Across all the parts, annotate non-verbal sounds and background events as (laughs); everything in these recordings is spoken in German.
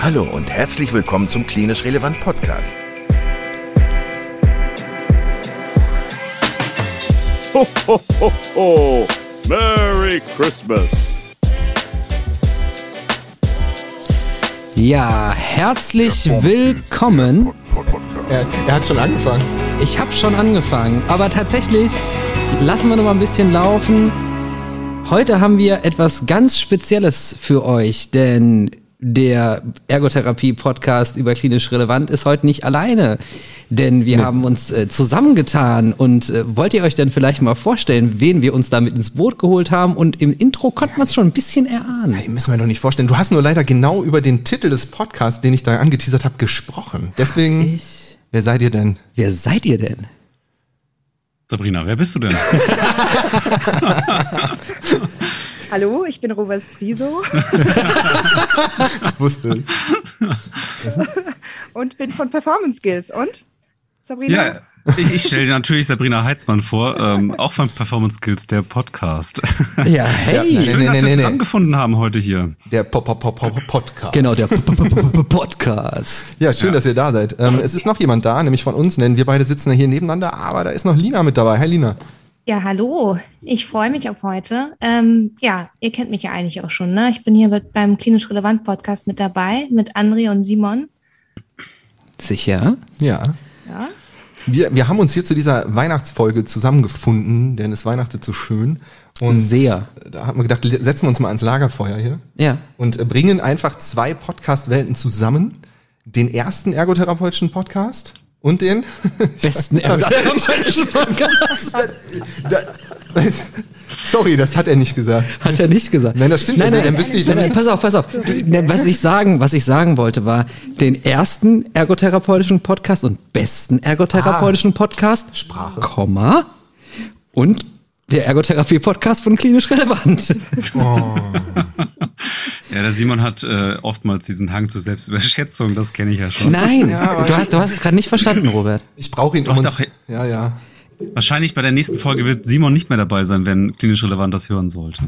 Hallo und herzlich willkommen zum Klinisch Relevant Podcast. Ho, ho, ho, ho. Merry Christmas. Ja, herzlich willkommen. Er, er hat schon angefangen. Ich habe schon angefangen, aber tatsächlich lassen wir noch mal ein bisschen laufen. Heute haben wir etwas ganz Spezielles für euch, denn der Ergotherapie-Podcast über klinisch relevant ist heute nicht alleine, denn wir nee. haben uns äh, zusammengetan und äh, wollt ihr euch denn vielleicht mal vorstellen, wen wir uns damit ins Boot geholt haben und im Intro konnte man es schon ein bisschen erahnen. Nein, müssen wir doch nicht vorstellen. Du hast nur leider genau über den Titel des Podcasts, den ich da angeteasert habe, gesprochen. Deswegen, ich, wer seid ihr denn? Wer seid ihr denn? Sabrina, wer bist du denn? (laughs) (laughs) Hallo, ich bin Robert Striso. ich wusste es. Und bin von Performance Skills. Und? Sabrina? Ja, ich, ich stelle natürlich Sabrina Heitzmann vor, ähm, auch von Performance Skills, der Podcast. Ja, hey. Ja, Schön, nee, dass nee, wir nee, zusammengefunden haben heute hier. Der Pop -Pop -Pop Podcast. Genau, der Podcast. Ja, schön, ja. dass ihr da seid. Ähm, es ist noch jemand da, nämlich von uns, denn wir beide sitzen hier nebeneinander, aber da ist noch Lina mit dabei. Hi Lina. Ja, hallo. Ich freue mich auf heute. Ähm, ja, ihr kennt mich ja eigentlich auch schon. Ne? Ich bin hier mit, beim Klinisch Relevant Podcast mit dabei, mit André und Simon. Sicher? Ja. Ja. Wir, wir haben uns hier zu dieser Weihnachtsfolge zusammengefunden, denn es weihnachtet so schön. Und Sehr. Da haben wir gedacht, setzen wir uns mal ans Lagerfeuer hier. Ja. Und bringen einfach zwei Podcast-Welten zusammen. Den ersten ergotherapeutischen Podcast und den (laughs) besten ergotherapeutischen (laughs) Podcast. Sorry, das hat er nicht gesagt. Hat er nicht gesagt. Nein, das stimmt. Nein, nein, dann wüsste ich, nein, nein, pass auf, pass auf. Was ich sagen, was ich sagen wollte, war den ersten ergotherapeutischen Podcast und besten ergotherapeutischen ah, Podcast. Sprache. Komma. Und der Ergotherapie-Podcast von Klinisch Relevant. Oh. Ja, der Simon hat äh, oftmals diesen Hang zur Selbstüberschätzung, das kenne ich ja schon. Nein, ja, du, hast, du hast es gerade nicht verstanden, Robert. Ich brauche ihn doch, um doch, Ja, ja. Wahrscheinlich bei der nächsten Folge wird Simon nicht mehr dabei sein, wenn klinisch relevant das hören sollte.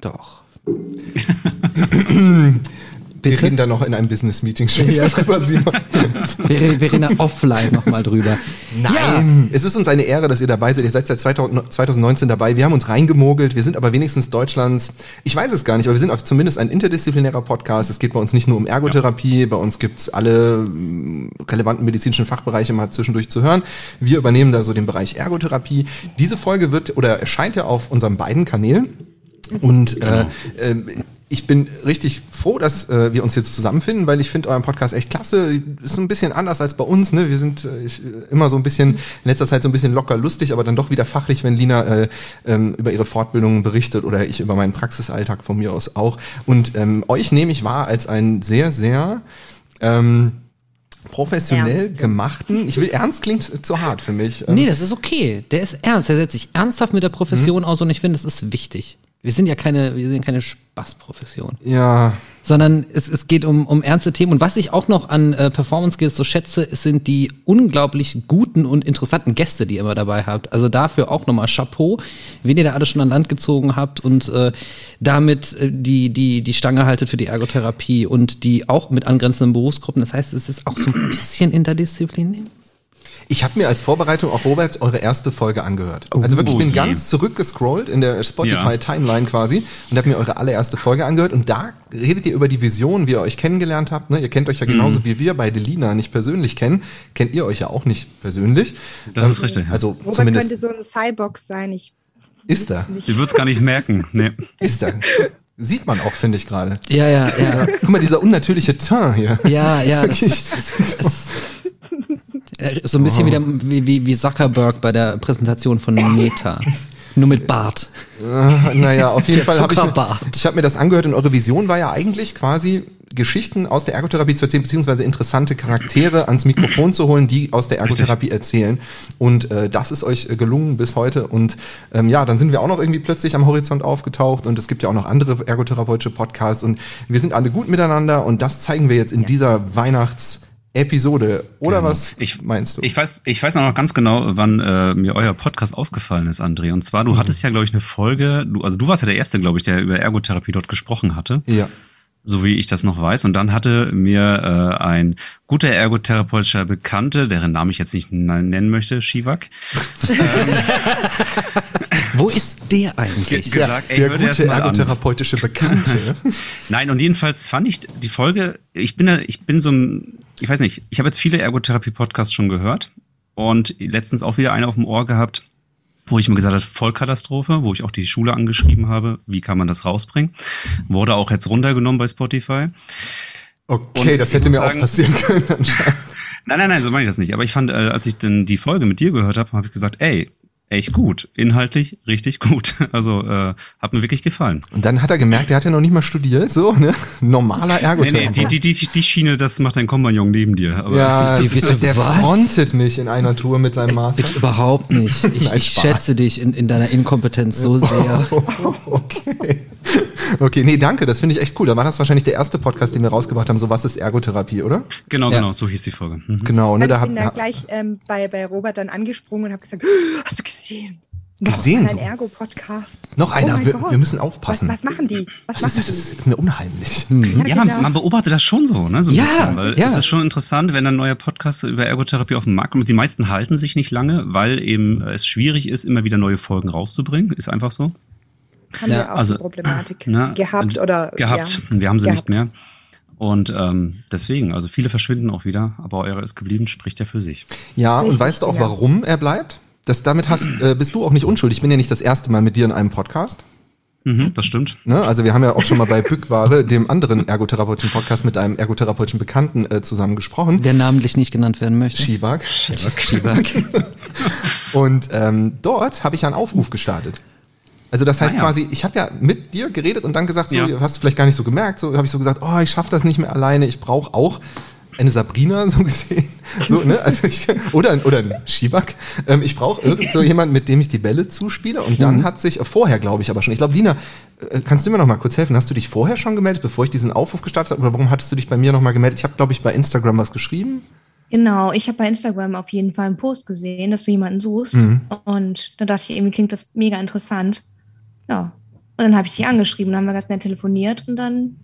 Doch. (laughs) (clears throat) (clears throat) Bitte? Wir reden da noch in einem Business-Meeting später drüber, Simon. (laughs) wir, wir reden offline nochmal drüber. Nein, ja. es ist uns eine Ehre, dass ihr dabei seid. Ihr seid seit 2019 dabei. Wir haben uns reingemogelt. Wir sind aber wenigstens Deutschlands, ich weiß es gar nicht, aber wir sind zumindest ein interdisziplinärer Podcast. Es geht bei uns nicht nur um Ergotherapie, ja. bei uns gibt's alle mm, relevanten medizinischen Fachbereiche mal zwischendurch zu hören. Wir übernehmen da so den Bereich Ergotherapie. Diese Folge wird oder erscheint ja auf unseren beiden Kanälen. Und äh, äh, ich bin richtig froh, dass äh, wir uns jetzt zusammenfinden, weil ich finde euren Podcast echt klasse. Ist ein bisschen anders als bei uns. Ne? Wir sind äh, ich, immer so ein bisschen, in letzter Zeit so ein bisschen locker lustig, aber dann doch wieder fachlich, wenn Lina äh, ähm, über ihre Fortbildungen berichtet oder ich über meinen Praxisalltag von mir aus auch. Und ähm, euch nehme ich wahr als einen sehr, sehr ähm, professionell ernst. gemachten. Ich will ernst klingt zu hart für mich. Nee, das ist okay. Der ist ernst. Der setzt sich ernsthaft mit der Profession mhm. aus und ich finde, das ist wichtig. Wir sind ja keine, wir sind keine Spaßprofession. Ja. Sondern es, es geht um, um ernste Themen. Und was ich auch noch an äh, Performance Skills so schätze, sind die unglaublich guten und interessanten Gäste, die ihr immer dabei habt. Also dafür auch nochmal Chapeau, wen ihr da alles schon an Land gezogen habt und äh, damit äh, die, die, die Stange haltet für die Ergotherapie und die auch mit angrenzenden Berufsgruppen. Das heißt, es ist auch so ein bisschen interdisziplinär. Ich habe mir als Vorbereitung auch Robert eure erste Folge angehört. Oh, also wirklich, ich bin oh ganz zurückgescrollt in der Spotify-Timeline ja. quasi und habe mir eure allererste Folge angehört. Und da redet ihr über die Vision, wie ihr euch kennengelernt habt. Ne? Ihr kennt euch ja genauso mhm. wie wir beide Lina nicht persönlich kennen. Kennt ihr euch ja auch nicht persönlich. Das ähm, ist richtig. Also Robert zumindest könnte so ein Cyborg sein. Ich ist er? Ich würde es gar nicht merken. (laughs) Nee. Ist er? (laughs) Sieht man auch, finde ich gerade. Ja, ja, ja. Guck mal, dieser unnatürliche Teint hier. Ja, ja. Das, das, das, äh, so ein bisschen oh. wie, wie, wie Zuckerberg bei der Präsentation von Meta. Nur mit Bart. Äh, naja, auf jeden Fall habe ich, ich hab mir das angehört und eure Vision war ja eigentlich quasi Geschichten aus der Ergotherapie zu erzählen, beziehungsweise interessante Charaktere ans Mikrofon zu holen, die aus der Ergotherapie erzählen. Und äh, das ist euch äh, gelungen bis heute. Und ähm, ja, dann sind wir auch noch irgendwie plötzlich am Horizont aufgetaucht und es gibt ja auch noch andere ergotherapeutische Podcasts und wir sind alle gut miteinander und das zeigen wir jetzt in dieser Weihnachts- Episode. Oder genau. was ich, meinst du? Ich weiß, ich weiß noch ganz genau, wann äh, mir euer Podcast aufgefallen ist, André. Und zwar, du mhm. hattest ja, glaube ich, eine Folge, du, also du warst ja der Erste, glaube ich, der über Ergotherapie dort gesprochen hatte. Ja. So wie ich das noch weiß. Und dann hatte mir äh, ein guter ergotherapeutischer Bekannte, deren Namen ich jetzt nicht nennen möchte, Shivak, ähm, (laughs) Wo ist der eigentlich? gesagt, ey, Der das gute mal an. ergotherapeutische Bekannte. (laughs) Nein, und jedenfalls fand ich die Folge, ich bin da, ich bin so ein, ich weiß nicht, ich habe jetzt viele Ergotherapie-Podcasts schon gehört und letztens auch wieder eine auf dem Ohr gehabt, wo ich mir gesagt habe, Vollkatastrophe, wo ich auch die Schule angeschrieben habe, wie kann man das rausbringen. Wurde auch jetzt runtergenommen bei Spotify. Okay, Und das hätte mir auch sagen- passieren (laughs) können anscheinend. Nein, nein, nein, so meine ich das nicht. Aber ich fand, äh, als ich dann die Folge mit dir gehört habe, habe ich gesagt, ey, echt gut, inhaltlich richtig gut. (laughs) Also äh, hat mir wirklich gefallen. Und dann hat er gemerkt, er hat ja noch nicht mal studiert, so, ne? Normaler Nee, nee, Ergotherapeut. die, die, die, die Schiene, das macht dein Kompagnon neben dir. Aber ja, Wie- (laughs) das bitte ist, der was? frontet mich in einer Tour mit seinem Master. Bitte überhaupt nicht. (laughs) Ich, Nein, ich schätze dich in, in deiner Inkompetenz so sehr. Okay. Okay, nee, danke, das finde ich echt cool. Da war das wahrscheinlich der erste Podcast, den wir rausgebracht haben. So, was ist Ergotherapie, oder? Genau, Ja. genau, so hieß die Folge. Mhm. Genau, ne? ich Da hab, bin da gleich ähm, bei, bei Robert dann angesprungen und habe gesagt, (gasps) hast du gesehen? Gesehen Ein so? Ergo-Podcast. Noch einer, Oh mein wir- wir müssen aufpassen. Was, was machen die? Was das, machen ist, das die? ist mir unheimlich. Ja, man, genau. man beobachtet das schon so, ne? So ein Ja, bisschen. Weil ja. es ist schon interessant, wenn ein neuer Podcast über Ergotherapie auf dem Markt kommt. Die meisten halten sich nicht lange, weil eben es schwierig ist, immer wieder neue Folgen rauszubringen. Ist einfach so. Haben Ja, wir auch also, die Problematik Ne? gehabt oder Gehabt. Ja, Wir haben sie gehabt. nicht mehr. Und ähm, deswegen, also viele verschwinden auch wieder, aber eure ist geblieben, spricht ja für sich. Ja, und Richtig, weißt du auch, ja. warum er bleibt? Das, damit hast, äh, bist du auch nicht unschuldig. Ich bin ja nicht das erste Mal mit dir in einem Podcast. Mhm, das stimmt. Ne? Also wir haben ja auch schon mal bei Bückware, dem anderen ergotherapeutischen Podcast, mit einem ergotherapeutischen Bekannten äh, zusammen gesprochen. Der namentlich nicht genannt werden möchte. Shivak. Schieberg. (laughs) Und ähm, dort habe ich einen Aufruf gestartet. Also das heißt Ah, ja. quasi, ich habe ja mit dir geredet und dann gesagt, so, Ja. hast du vielleicht gar nicht so gemerkt, so habe ich so gesagt, oh, ich schaffe das nicht mehr alleine, ich brauche auch eine Sabrina (laughs) so gesehen, so ne, also ich, oder oder ein Shivak. Ähm, ich brauche irgend so jemand, mit dem ich die Bälle zuspiele und Mhm. dann hat sich vorher, glaube ich, aber schon. Ich glaube, Lina, äh, kannst du mir noch mal kurz helfen? Hast du dich vorher schon gemeldet, bevor ich diesen Aufruf gestartet habe, oder warum hattest du dich bei mir noch mal gemeldet? Ich habe, glaube ich, bei Instagram was geschrieben. Genau, ich habe bei Instagram auf jeden Fall einen Post gesehen, dass du jemanden suchst. Mhm. Und da dachte ich, irgendwie klingt das mega interessant. Ja. Und dann habe ich dich angeschrieben, dann haben wir ganz nett telefoniert und dann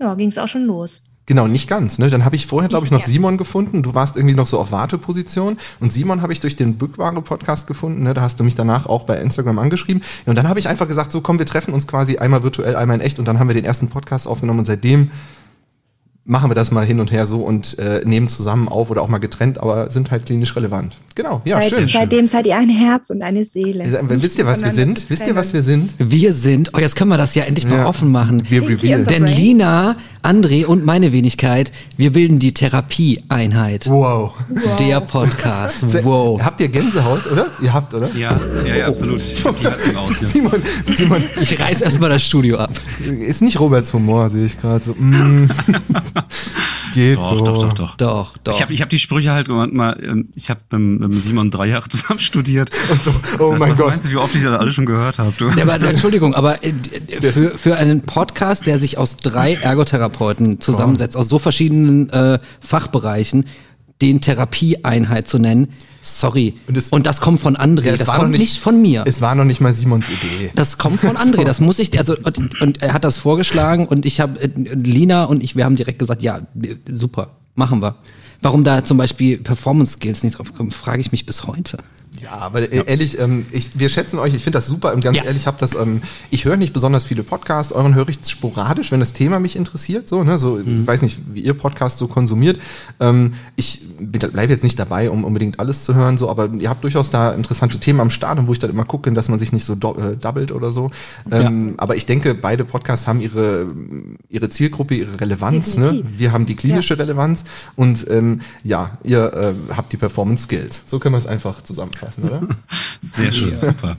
ja, ging es auch schon los. Genau, nicht ganz. Ne? Dann habe ich vorher, glaube ich, noch Ja. Simon gefunden. Du warst irgendwie noch so auf Warteposition. Und Simon habe ich durch den Bückware-Podcast gefunden. Ne? Da hast du mich danach auch bei Instagram angeschrieben. Und dann habe ich einfach gesagt, so komm, wir treffen uns quasi einmal virtuell, einmal in echt. Und dann haben wir den ersten Podcast aufgenommen. Und seitdem machen wir das mal hin und her so und äh, nehmen zusammen auf oder auch mal getrennt, aber sind halt klinisch relevant. Genau, ja, Seit, schön. Seitdem seid ihr ein Herz und eine Seele. Äh, Wisst ihr, was wir Nicht sind? Wisst ihr, was wir sind? Wir sind, oh, jetzt können wir das ja endlich mal Ja. offen machen. Wir revealen. Denn? Lina, André und meine Wenigkeit, wir bilden die Therapieeinheit. Wow. Der Podcast. Wow. Habt ihr Gänsehaut, oder? Ihr habt, oder? Ja, ja, ja, absolut. Hier. (laughs) Simon, Simon, Ich reiß erstmal das Studio ab. ist nicht Roberts Humor, sehe ich gerade so. Mm. (laughs) (laughs) Geht Doch, so. doch, doch, doch. Doch, doch. Ich habe ich hab die Sprüche halt mal, ähm, ich habe mit, mit Simon drei Jahre (laughs) zusammen studiert. so, oh mein was Gott. meinst du, wie oft ich das alle schon gehört habe? Du? Ja, aber Entschuldigung, aber äh, für, für einen Podcast, der sich aus drei Ergotherapeuten zusammensetzt, aus so verschiedenen äh, Fachbereichen, den Therapieeinheit zu nennen, sorry. Und Und, es- das kommt von André, Ja, das kommt noch nicht, von mir. Es war noch nicht mal Simons Idee. Das kommt von André, (laughs) das muss ich, also und, und er hat das vorgeschlagen und ich habe Lina und ich, wir haben direkt gesagt, ja, super, machen wir. Warum da zum Beispiel Performance Skills nicht drauf kommen, frage ich mich bis heute. Ja, aber äh, ehrlich, ähm, ich, wir schätzen euch, ich finde das super und ganz Ja. ehrlich, ich habe das, ähm, ich höre nicht besonders viele Podcasts, euren höre ich sporadisch, wenn das Thema mich interessiert, so, ne, so, ich weiß nicht, wie ihr Podcast so konsumiert. Ähm, ich bleibe jetzt nicht dabei, um unbedingt alles zu hören, so, aber ihr habt durchaus da interessante Themen am Start und wo ich dann immer gucke, dass man sich nicht so do, äh, doubelt oder so. Ähm, Aber ich denke, beide Podcasts haben ihre, ihre Zielgruppe, ihre Relevanz, ne? Wir haben die klinische Relevanz und ähm, ja, ihr äh, habt die Performance Skills. So können wir es einfach zusammenfassen, oder? (laughs) Sehr schön, super.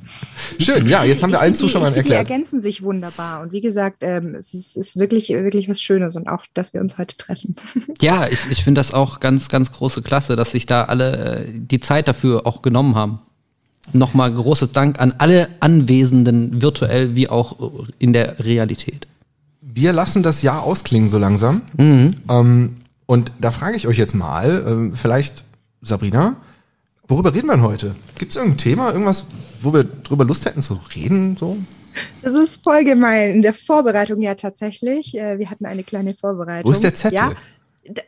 Schön, ja, jetzt haben wir Ich allen Zuschauern ich finde, Die erklärt. ergänzen sich wunderbar. Und wie gesagt, ähm, es ist, ist wirklich, wirklich was Schönes und auch, dass wir uns heute treffen. (laughs) Ja, ich, ich finde das auch ganz, ganz große Klasse, dass sich da alle äh, die Zeit dafür auch genommen haben. Nochmal großes Dank an alle Anwesenden, virtuell wie auch in der Realität. Wir lassen das Jahr ausklingen so langsam. Mhm. Ähm, und da frage ich euch jetzt mal, ähm, vielleicht Sabrina, worüber reden wir denn heute? Gibt es irgendein Thema, irgendwas, wo wir drüber Lust hätten zu reden? So? Das ist voll gemein. In der Vorbereitung ja tatsächlich. äh, Wir hatten eine kleine Vorbereitung. Wo ist der Zettel? Ja, (laughs) da,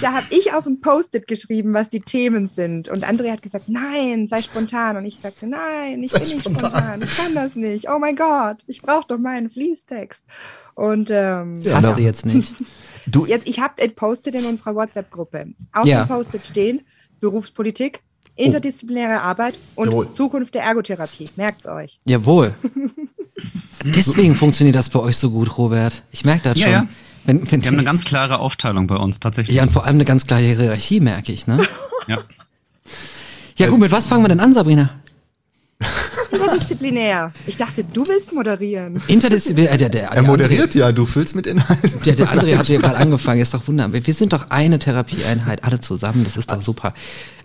da habe ich auf ein Post-it geschrieben, was die Themen sind. Und André hat gesagt, nein, sei spontan. Und ich sagte, nein, ich Sei bin nicht spontan. spontan. Ich kann das nicht. Oh mein Gott, ich brauche doch meinen Fließtext. Und ähm, Ja, Hast du jetzt nicht. Du, (laughs) jetzt, ich habe ein Post-it in unserer WhatsApp-Gruppe. Auf Ja. dem Post-it stehen Berufspolitik, interdisziplinäre Arbeit und Jawohl. Zukunft der Ergotherapie. Merkt's euch. Jawohl. (laughs) Deswegen funktioniert das bei euch so gut, Robert. Ich merke das Ja, schon. ja. Wenn, wenn Wir haben eine ganz klare Aufteilung bei uns tatsächlich. ja, und vor allem eine ganz klare Hierarchie, merke ich, ne? Ja. Ja, gut, mit was fangen wir denn an, Sabrina? (laughs) Interdisziplinär. Ich dachte, du willst moderieren. Interdisziplinär. Äh, der, der, er der moderiert ja, du füllst mit Inhalt. André, der, der André hat ja gerade angefangen, ist doch wunderbar. Wir sind doch eine Therapieeinheit, alle zusammen, das ist doch super.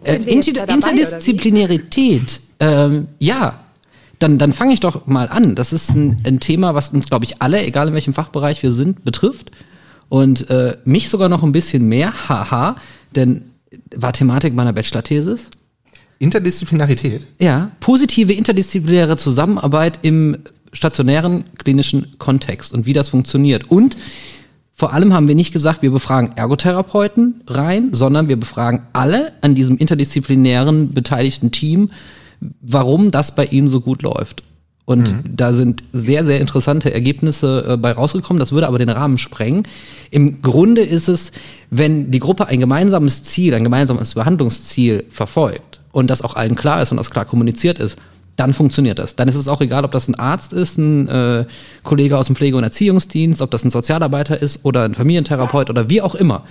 Äh, Inter da dabei? Interdisziplinarität, ähm, ja. Dann, dann fange ich doch mal an. Das ist ein, ein Thema, was uns, glaube ich, alle, egal in welchem Fachbereich wir sind, betrifft. Und äh, mich sogar noch ein bisschen mehr, haha, denn war Thematik meiner Bachelor-Thesis. Interdisziplinarität. Ja, positive interdisziplinäre Zusammenarbeit im stationären klinischen Kontext und wie das funktioniert. Und vor allem haben wir nicht gesagt, wir befragen Ergotherapeuten rein, sondern wir befragen alle an diesem interdisziplinären beteiligten Team, warum das bei ihnen so gut läuft. Und da sind sehr, sehr interessante Ergebnisse äh, bei rausgekommen. Das würde aber den Rahmen sprengen. Im Grunde ist es, wenn die Gruppe ein gemeinsames Ziel, ein gemeinsames Behandlungsziel verfolgt und das auch allen klar ist und das klar kommuniziert ist, dann funktioniert das. Dann ist es auch egal, ob das ein Arzt ist, ein äh, Kollege aus dem Pflege- und Erziehungsdienst, ob das ein Sozialarbeiter ist oder ein Familientherapeut oder wie auch immer.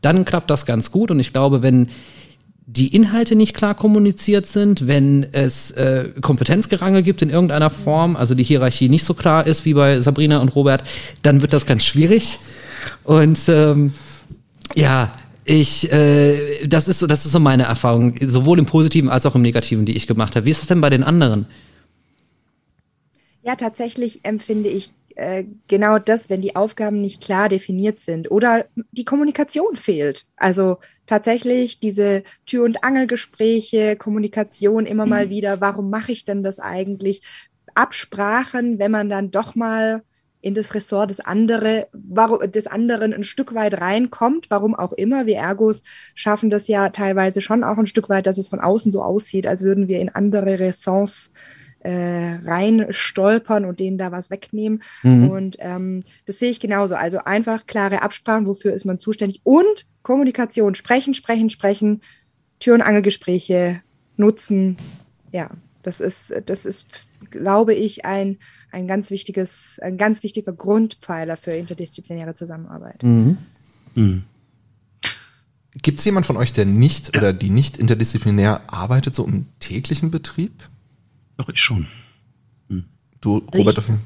Dann klappt das ganz gut und ich glaube, wenn die Inhalte nicht klar kommuniziert sind, wenn es äh, Kompetenzgerangel gibt in irgendeiner Form, also die Hierarchie nicht so klar ist wie bei Sabrina und Robert, dann wird das ganz schwierig. Und ähm, ja, ich, äh, das ist so, das ist so meine Erfahrung, sowohl im Positiven als auch im Negativen, die ich gemacht habe. Wie ist es denn bei den anderen? Ja, tatsächlich empfinde ich äh, genau das, wenn die Aufgaben nicht klar definiert sind oder die Kommunikation fehlt. Also tatsächlich diese Tür- und Angelgespräche, Kommunikation immer mal wieder, warum mache ich denn das eigentlich? Absprachen, wenn man dann doch mal in das Ressort des, andere, warum, des anderen ein Stück weit reinkommt, warum auch immer. Wir Ergos schaffen das ja teilweise schon auch ein Stück weit, dass es von außen so aussieht, als würden wir in andere Ressorts äh, rein stolpern und denen da was wegnehmen. Mhm. Und ähm, das sehe ich genauso. Also einfach klare Absprachen, wofür ist man zuständig und Kommunikation, sprechen, sprechen, sprechen, Tür- und Angelgespräche nutzen. Ja, das ist, das ist, glaube ich, ein, ein ganz wichtiges, ein ganz wichtiger Grundpfeiler für interdisziplinäre Zusammenarbeit. Mhm. Hm. Gibt es jemand von euch, der nicht oder die nicht interdisziplinär arbeitet, so im täglichen Betrieb? Doch, ich schon. Du, Also Robert, ich- dafür?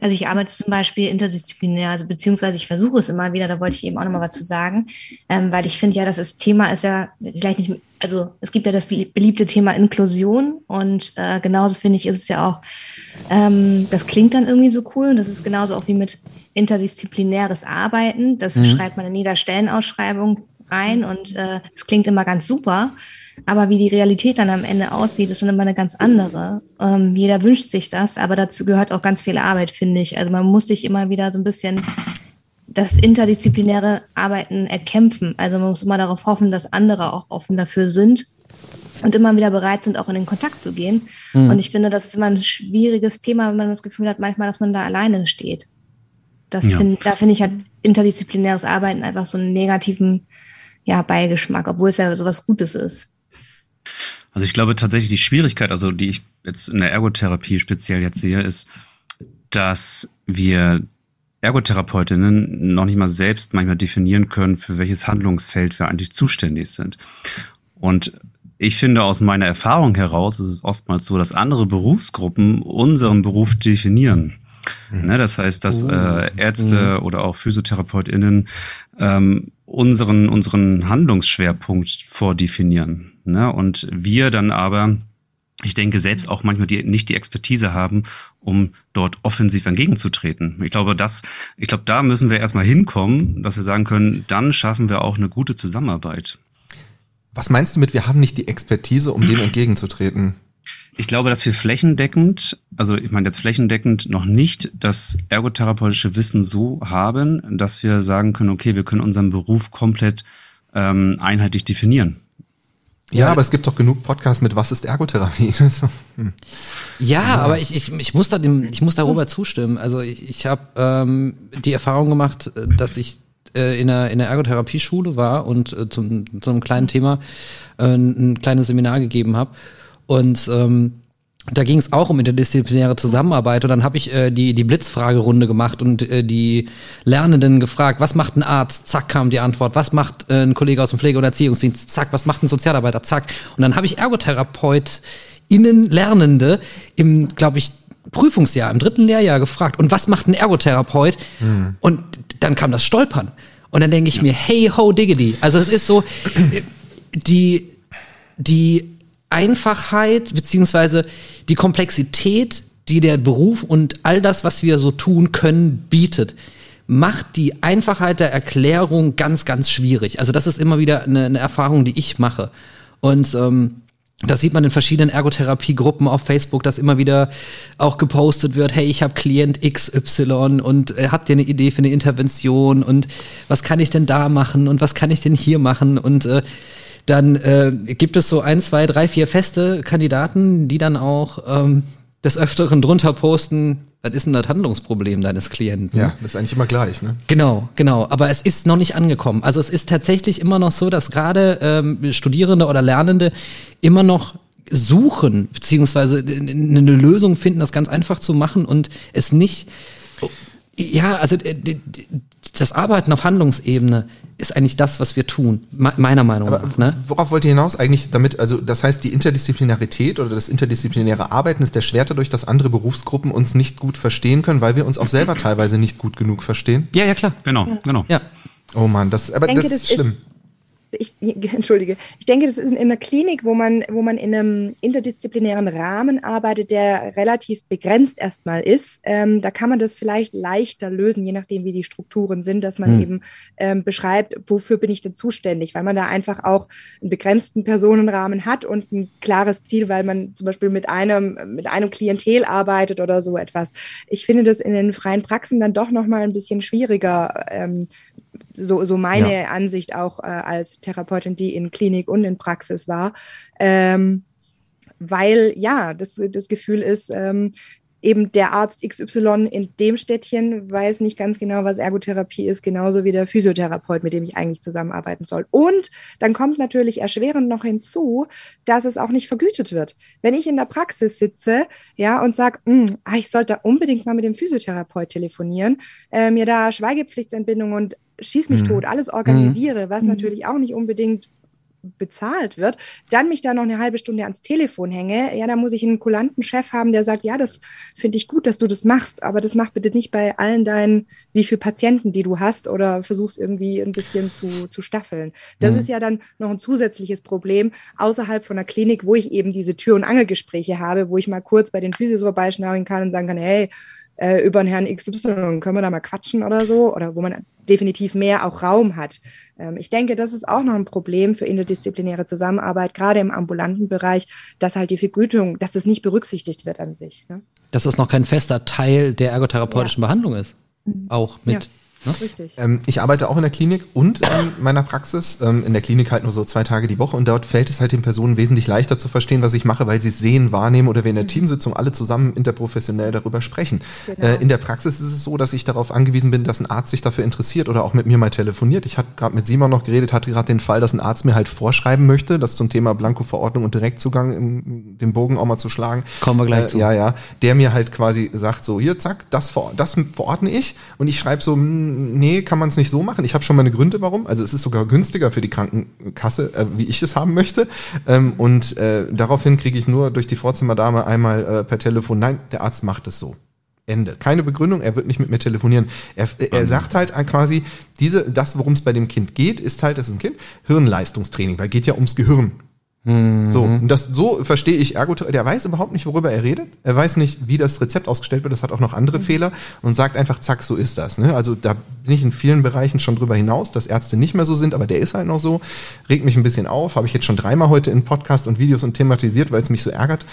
Also ich arbeite zum Beispiel interdisziplinär, also beziehungsweise ich versuche es immer wieder, da wollte ich eben auch nochmal was zu sagen, ähm, weil ich finde ja, dass das Thema ist ja gleich nicht, also es gibt ja das belie- beliebte Thema Inklusion und äh, genauso finde ich ist es ja auch, ähm, das klingt dann irgendwie so cool und das ist genauso auch wie mit interdisziplinäres Arbeiten, das Mhm. schreibt man in jeder Stellenausschreibung rein und äh, es klingt immer ganz super. Aber wie die Realität dann am Ende aussieht, ist dann immer eine ganz andere. Ähm, jeder wünscht sich das, aber dazu gehört auch ganz viel Arbeit, finde ich. Also man muss sich immer wieder so ein bisschen das interdisziplinäre Arbeiten erkämpfen. Also man muss immer darauf hoffen, dass andere auch offen dafür sind und immer wieder bereit sind, auch in den Kontakt zu gehen. Mhm. Und ich finde, das ist immer ein schwieriges Thema, wenn man das Gefühl hat, manchmal, dass man da alleine steht. Das Ja. find, da finde ich halt interdisziplinäres Arbeiten einfach so einen negativen ja, Beigeschmack, obwohl es ja sowas Gutes ist. Also ich glaube tatsächlich die Schwierigkeit, also die ich jetzt in der Ergotherapie speziell jetzt sehe, ist, dass wir Ergotherapeutinnen noch nicht mal selbst manchmal definieren können, für welches Handlungsfeld wir eigentlich zuständig sind. Und ich finde aus meiner Erfahrung heraus ist es oftmals so, dass andere Berufsgruppen unseren Beruf definieren. Ne, das heißt, dass äh, Ärzte oder auch PhysiotherapeutInnen ähm, unseren, unseren Handlungsschwerpunkt vordefinieren. Ne? Und wir dann aber, ich denke, selbst auch manchmal die, nicht die Expertise haben, um dort offensiv entgegenzutreten. Ich glaube, das, ich glaube, da müssen wir erstmal hinkommen, dass wir sagen können, dann schaffen wir auch eine gute Zusammenarbeit. Was meinst du mit, wir haben nicht die Expertise, um dem entgegenzutreten? Ich glaube, dass wir flächendeckend, also ich meine jetzt flächendeckend noch nicht das ergotherapeutische Wissen so haben, dass wir sagen können, okay, wir können unseren Beruf komplett ähm, einheitlich definieren. Ja, aber es gibt doch genug Podcasts mit Was ist Ergotherapie? (laughs) Hm. Ja, aber ich, ich, ich, muss da dem, ich muss da Robert zustimmen. Also ich, ich habe ähm, die Erfahrung gemacht, äh, dass ich äh, in der, in der Ergotherapieschule war und äh, zum, zu einem kleinen Thema äh, ein kleines Seminar gegeben habe. Und ähm, da ging es auch um interdisziplinäre Zusammenarbeit und dann habe ich äh, die, die Blitzfragerunde gemacht und äh, die Lernenden gefragt, was macht ein Arzt? Zack kam die Antwort. Was macht äh, ein Kollege aus dem Pflege- und Erziehungsdienst? Zack. Was macht ein Sozialarbeiter? Zack. Und dann habe ich ErgotherapeutInnen Lernende im, glaube ich, Prüfungsjahr, im dritten Lehrjahr gefragt, und was macht ein Ergotherapeut? Mhm. Und dann kam das Stolpern. Und dann denke ich ja. mir, hey ho diggity. Also es ist so, die, die Einfachheit beziehungsweise die Komplexität, die der Beruf und all das, was wir so tun können, bietet, macht die Einfachheit der Erklärung ganz, ganz schwierig. Also das ist immer wieder eine, eine Erfahrung, die ich mache. Und ähm, das sieht man in verschiedenen Ergotherapiegruppen auf Facebook, dass immer wieder auch gepostet wird, hey, ich habe Klient XY und äh, habt ihr eine Idee für eine Intervention und was kann ich denn da machen und was kann ich denn hier machen? Und äh, dann äh, gibt es so ein, zwei, drei, vier feste Kandidaten, die dann auch ähm, des Öfteren drunter posten, was ist denn das Handlungsproblem deines Klienten? Ja, das ist eigentlich immer gleich, ne? Genau, genau. Aber es ist noch nicht angekommen. Also es ist tatsächlich immer noch so, dass gerade ähm, Studierende oder Lernende immer noch suchen, beziehungsweise eine Lösung finden, das ganz einfach zu machen und es nicht ja, also das Arbeiten auf Handlungsebene ist eigentlich das, was wir tun, meiner Meinung Aber nach. Ne? Worauf wollt ihr hinaus eigentlich damit? Also das heißt, die Interdisziplinarität oder das interdisziplinäre Arbeiten ist der Schwert dadurch, dass andere Berufsgruppen uns nicht gut verstehen können, weil wir uns auch selber teilweise nicht gut genug verstehen. Ja, ja, klar. Genau, genau. Ja. Oh Mann, das, aber denke, das ist schlimm. Ist ich, (laughs) entschuldige, ich denke, das ist in, einer Klinik, wo man, wo man in einem interdisziplinären Rahmen arbeitet, der relativ begrenzt erstmal ist. Ähm, da kann man das vielleicht leichter lösen, je nachdem, wie die Strukturen sind, dass man mhm. eben ähm, beschreibt, wofür bin ich denn zuständig, weil man da einfach auch einen begrenzten Personenrahmen hat und ein klares Ziel, weil man zum Beispiel mit einem, mit einem Klientel arbeitet oder so etwas. Ich finde das in den freien Praxen dann doch nochmal ein bisschen schwieriger, ähm, so, so meine ja. Ansicht auch äh, als Therapeutin, die in Klinik und in Praxis war. Ähm, weil ja, das, das Gefühl ist, ähm, eben der Arzt XY in dem Städtchen weiß nicht ganz genau, was Ergotherapie ist, genauso wie der Physiotherapeut, mit dem ich eigentlich zusammenarbeiten soll. Und dann kommt natürlich erschwerend noch hinzu, dass es auch nicht vergütet wird. Wenn ich in der Praxis sitze, ja, und sage, hm, ah, ich sollte unbedingt mal mit dem Physiotherapeut telefonieren, äh, mir da Schweigepflichtsentbindung und schieß mich mhm. tot, alles organisiere, was mhm. natürlich auch nicht unbedingt bezahlt wird, dann mich da noch eine halbe Stunde ans Telefon hänge, ja, da muss ich einen kulanten Chef haben, der sagt, ja, das finde ich gut, dass du das machst, aber das mach bitte nicht bei allen deinen, wie viele Patienten, die du hast oder versuchst irgendwie ein bisschen zu, zu staffeln. Das mhm. ist ja dann noch ein zusätzliches Problem außerhalb von der Klinik, wo ich eben diese Tür- und Angelgespräche habe, wo ich mal kurz bei den Physios vorbeischnauben kann und sagen kann, hey, äh, über einen Herrn XY, können wir da mal quatschen oder so? Oder wo man definitiv mehr auch Raum hat. Ähm, ich denke, das ist auch noch ein Problem für interdisziplinäre Zusammenarbeit, gerade im ambulanten Bereich, dass halt die Vergütung, dass das nicht berücksichtigt wird an sich. Ne? Dass das noch kein fester Teil der ergotherapeutischen ja. Behandlung ist. Mhm. Auch mit. Ja. Ne? Richtig. Ähm, ich arbeite auch in der Klinik und in meiner Praxis. Ähm, in der Klinik halt nur so zwei Tage die Woche und dort fällt es halt den Personen wesentlich leichter zu verstehen, was ich mache, weil sie es sehen, wahrnehmen oder wir in der mhm. Teamsitzung alle zusammen interprofessionell darüber sprechen. Genau. Äh, in der Praxis ist es so, dass ich darauf angewiesen bin, dass ein Arzt sich dafür interessiert oder auch mit mir mal telefoniert. Ich hatte gerade mit Simon noch geredet, hatte gerade den Fall, dass ein Arzt mir halt vorschreiben möchte, das zum Thema Blanko-Verordnung und Direktzugang im, den Bogen auch mal zu schlagen. Kommen wir gleich äh, zu. Ja, ja. Der mir halt quasi sagt, so hier, zack, das, ver das verordne ich und ich schreibe so, hm, nee, kann man es nicht so machen. Ich habe schon meine Gründe, warum. Also es ist sogar günstiger für die Krankenkasse, äh, wie ich es haben möchte. Ähm, und äh, daraufhin kriege ich nur durch die Vorzimmerdame einmal äh, per Telefon, nein, der Arzt macht es so. Ende. Keine Begründung, er wird nicht mit mir telefonieren. Er, er sagt halt quasi, diese, das, worum es bei dem Kind geht, ist halt, das ist ein Kind, Hirnleistungstraining, weil geht ja ums Gehirn. Mhm. So, und das, so verstehe ich Ergotherapie. Der weiß überhaupt nicht, worüber er redet. Er weiß nicht, wie das Rezept ausgestellt wird. Das hat auch noch andere mhm. Fehler und sagt einfach, zack, so ist das. Ne? Also da bin ich in vielen Bereichen schon drüber hinaus, dass Ärzte nicht mehr so sind, aber der ist halt noch so. Regt mich ein bisschen auf. Habe ich jetzt schon dreimal heute in Podcast und Videos und thematisiert, weil es mich so ärgert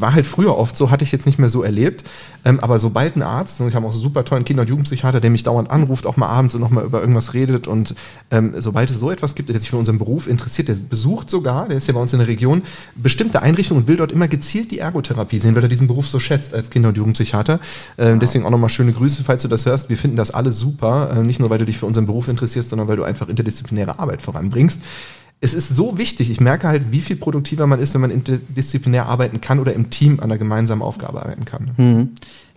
war halt früher oft so, hatte ich jetzt nicht mehr so erlebt. Ähm, aber sobald ein Arzt, und ich habe auch so super tollen Kinder- und Jugendpsychiater, der mich dauernd anruft, auch mal abends und nochmal über irgendwas redet. Und ähm, sobald es so etwas gibt, der sich für unseren Beruf interessiert, der besucht sogar, der ist ja bei uns in der Region, bestimmte Einrichtungen und will dort immer gezielt die Ergotherapie sehen, weil er diesen Beruf so schätzt als Kinder- und Jugendpsychiater. Ähm, deswegen auch nochmal schöne Grüße, falls du das hörst. Wir finden das alle super. Äh, nicht nur, weil du dich für unseren Beruf interessierst, sondern weil du einfach interdisziplinäre Arbeit voranbringst es ist so wichtig. Ich merke halt, wie viel produktiver man ist, wenn man interdisziplinär arbeiten kann oder im Team an einer gemeinsamen Aufgabe arbeiten kann. Mhm.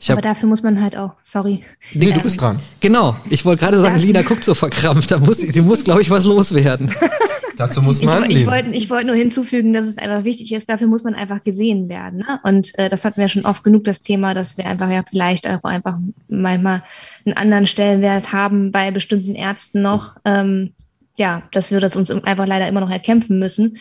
Aber dafür muss man halt auch, sorry. Nee, du bist dran. Genau. Ich wollte gerade sagen, ja. Lina guckt so verkrampft. Da muss, sie muss, glaube ich, was loswerden. (laughs) Dazu muss man. Ich, ich wollte ich wollt nur hinzufügen, dass es einfach wichtig ist, dafür muss man einfach gesehen werden. Ne? Und äh, das hatten wir schon oft genug, das Thema, dass wir einfach ja vielleicht auch einfach manchmal einen anderen Stellenwert haben bei bestimmten Ärzten noch. Ähm, ja, dass wir das uns einfach leider immer noch erkämpfen müssen.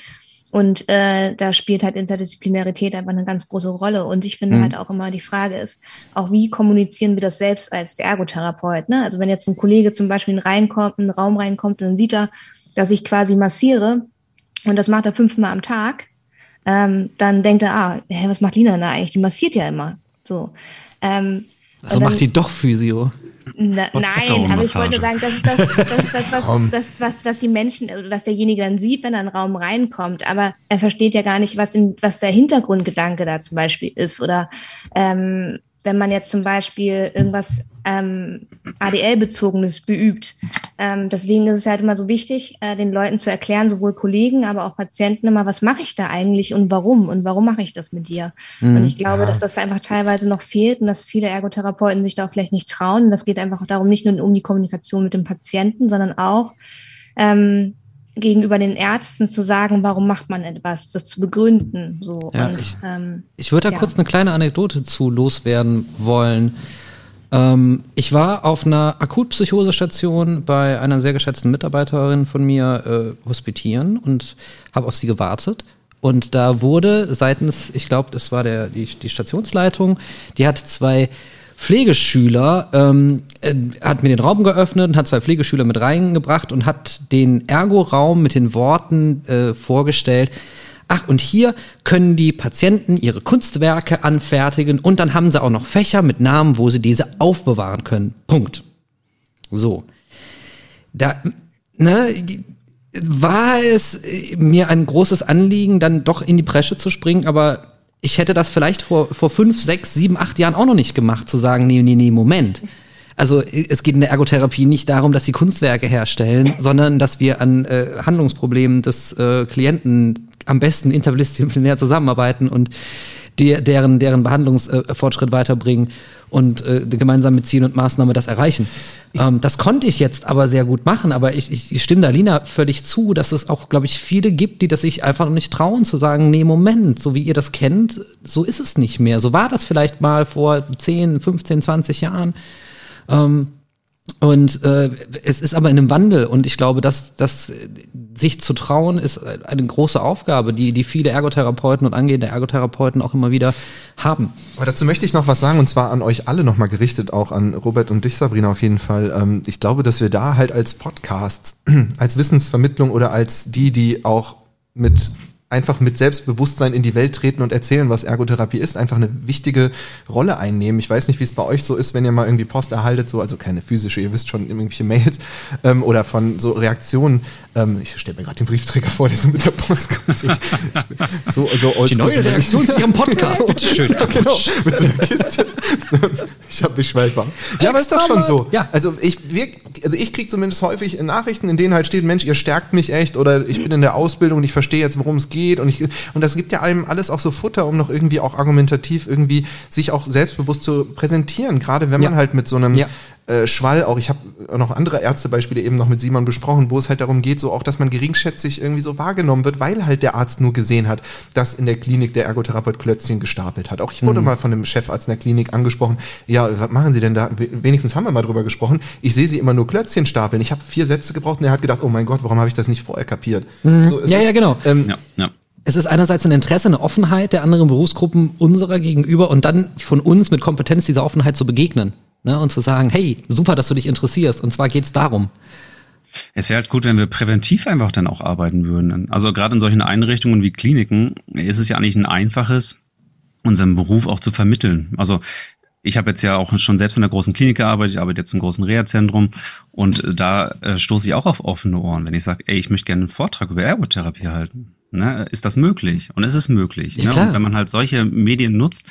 Und äh, da spielt halt Interdisziplinarität einfach eine ganz große Rolle. Und ich finde mhm. halt auch immer, die Frage ist, auch wie kommunizieren wir das selbst als Ergotherapeut? Ne? Also wenn jetzt ein Kollege zum Beispiel in, reinkommt, in einen Raum reinkommt, dann sieht er, dass ich quasi massiere und das macht er fünfmal am Tag, ähm, dann denkt er, ah, hä, was macht Lina da eigentlich? Die massiert ja immer. So. Ähm, also macht die doch Physio. Na, nein, aber ich wollte sagen, das ist das, das, das, was, (laughs) das, was, was die Menschen, was derjenige dann sieht, wenn er in einen Raum reinkommt. Aber er versteht ja gar nicht, was, in, was der Hintergrundgedanke da zum Beispiel ist. Oder ähm, wenn man jetzt zum Beispiel irgendwas ähm, ADL-bezogenes beübt. Ähm, deswegen ist es halt immer so wichtig, äh, den Leuten zu erklären, sowohl Kollegen, aber auch Patienten immer, was mache ich da eigentlich und warum und warum mache ich das mit dir? Mhm. Und ich glaube, ja. dass das einfach teilweise noch fehlt und dass viele Ergotherapeuten sich da vielleicht nicht trauen. Und das geht einfach darum, nicht nur um die Kommunikation mit dem Patienten, sondern auch ähm, gegenüber den Ärzten zu sagen, warum macht man etwas, das zu begründen. So. Ja, und, ich, ähm, ich würde da ja. kurz eine kleine Anekdote zu loswerden wollen. Ähm, ich war auf einer Akutpsychosestation bei einer sehr geschätzten Mitarbeiterin von mir äh, hospitieren und habe auf sie gewartet. Und da wurde seitens, ich glaube, das war der, die, die Stationsleitung, die hat zwei Pflegeschüler, ähm, äh, hat mir den Raum geöffnet und hat zwei Pflegeschüler mit reingebracht und hat den Ergo-Raum mit den Worten äh, vorgestellt. Ach, und hier können die Patienten ihre Kunstwerke anfertigen und dann haben sie auch noch Fächer mit Namen, wo sie diese aufbewahren können. Punkt. So. Da, ne, war es mir ein großes Anliegen, dann doch in die Bresche zu springen, aber ich hätte das vielleicht vor, vor fünf, sechs, sieben, acht Jahren auch noch nicht gemacht, zu sagen, nee, nee, nee, Moment. Also es geht in der Ergotherapie nicht darum, dass sie Kunstwerke herstellen, sondern dass wir an äh, Handlungsproblemen des äh, Klienten am besten interdisziplinär zusammenarbeiten und die, deren, deren Behandlungsfortschritt äh, weiterbringen und äh, gemeinsam mit Ziel und Maßnahme das erreichen. Ähm, das konnte ich jetzt aber sehr gut machen, aber ich, ich, ich stimme da Lina völlig zu, dass es auch, glaube ich, viele gibt, die das sich einfach noch nicht trauen zu sagen, nee, Moment, so wie ihr das kennt, so ist es nicht mehr. So war das vielleicht mal vor 10, 15, 20 Jahren. Ähm, und äh, es ist aber in einem Wandel und ich glaube, dass, dass sich zu trauen ist eine große Aufgabe, die, die viele Ergotherapeuten und angehende Ergotherapeuten auch immer wieder haben. Aber dazu möchte ich noch was sagen und zwar an euch alle nochmal gerichtet, auch an Robert und dich, Sabrina, auf jeden Fall. Ähm, ich glaube, dass wir da halt als Podcasts, (clears throat) als Wissensvermittlung oder als die, die auch mit einfach mit Selbstbewusstsein in die Welt treten und erzählen, was Ergotherapie ist, einfach eine wichtige Rolle einnehmen. Ich weiß nicht, wie es bei euch so ist, wenn ihr mal irgendwie Post erhaltet, so, also keine physische, ihr wisst schon, irgendwelche Mails ähm, oder von so Reaktionen. Ähm, ich stelle mir gerade den Briefträger vor, der so mit der Post kommt. Ich, so, so Die neue Reaktion zu Ihrem Podcast, bitteschön. genau, mit so einer Kiste. ich habe mich schweifbar. Ja, aber ist doch schon so. Ja. Also ich, wir, also ich kriege zumindest häufig Nachrichten, in denen halt steht, Mensch, ihr stärkt mich echt oder ich bin in der Ausbildung und ich verstehe jetzt, worum es geht geht und ich, und das gibt ja einem alles auch so Futter, um noch irgendwie auch argumentativ irgendwie sich auch selbstbewusst zu präsentieren, gerade wenn man ja. halt mit so einem ja. Äh, Schwall auch, ich habe noch andere Ärztebeispiele eben noch mit Simon besprochen, wo es halt darum geht, so auch, dass man geringschätzig irgendwie so wahrgenommen wird, weil halt der Arzt nur gesehen hat, dass in der Klinik der Ergotherapeut Klötzchen gestapelt hat. Auch ich wurde mhm. mal von einem Chefarzt in der Klinik angesprochen, ja, was machen Sie denn da? Wenigstens haben wir mal drüber gesprochen. Ich sehe Sie immer nur Klötzchen stapeln. Ich habe vier Sätze gebraucht und er hat gedacht, oh mein Gott, warum habe ich das nicht vorher kapiert? Mhm. So ja, es, ja, genau. Ähm, ja, ja es ist einerseits ein Interesse, eine Offenheit der anderen Berufsgruppen unserer gegenüber und dann von uns mit Kompetenz dieser Offenheit zu begegnen ne, und zu sagen, hey, super, dass du dich interessierst. Und zwar geht's darum. Es wäre halt gut, wenn wir präventiv einfach dann auch arbeiten würden. Also gerade in solchen Einrichtungen wie Kliniken ist es ja eigentlich ein einfaches unserem Beruf auch zu vermitteln. Also ich habe jetzt ja auch schon selbst in einer großen Klinik gearbeitet, ich arbeite jetzt im großen Reha-Zentrum und da äh, stoße ich auch auf offene Ohren, wenn ich sage, ey, ich möchte gerne einen Vortrag über Ergotherapie halten. Ne? Ist das möglich? Und es ist möglich. Ja, ne? Und wenn man halt solche Medien nutzt,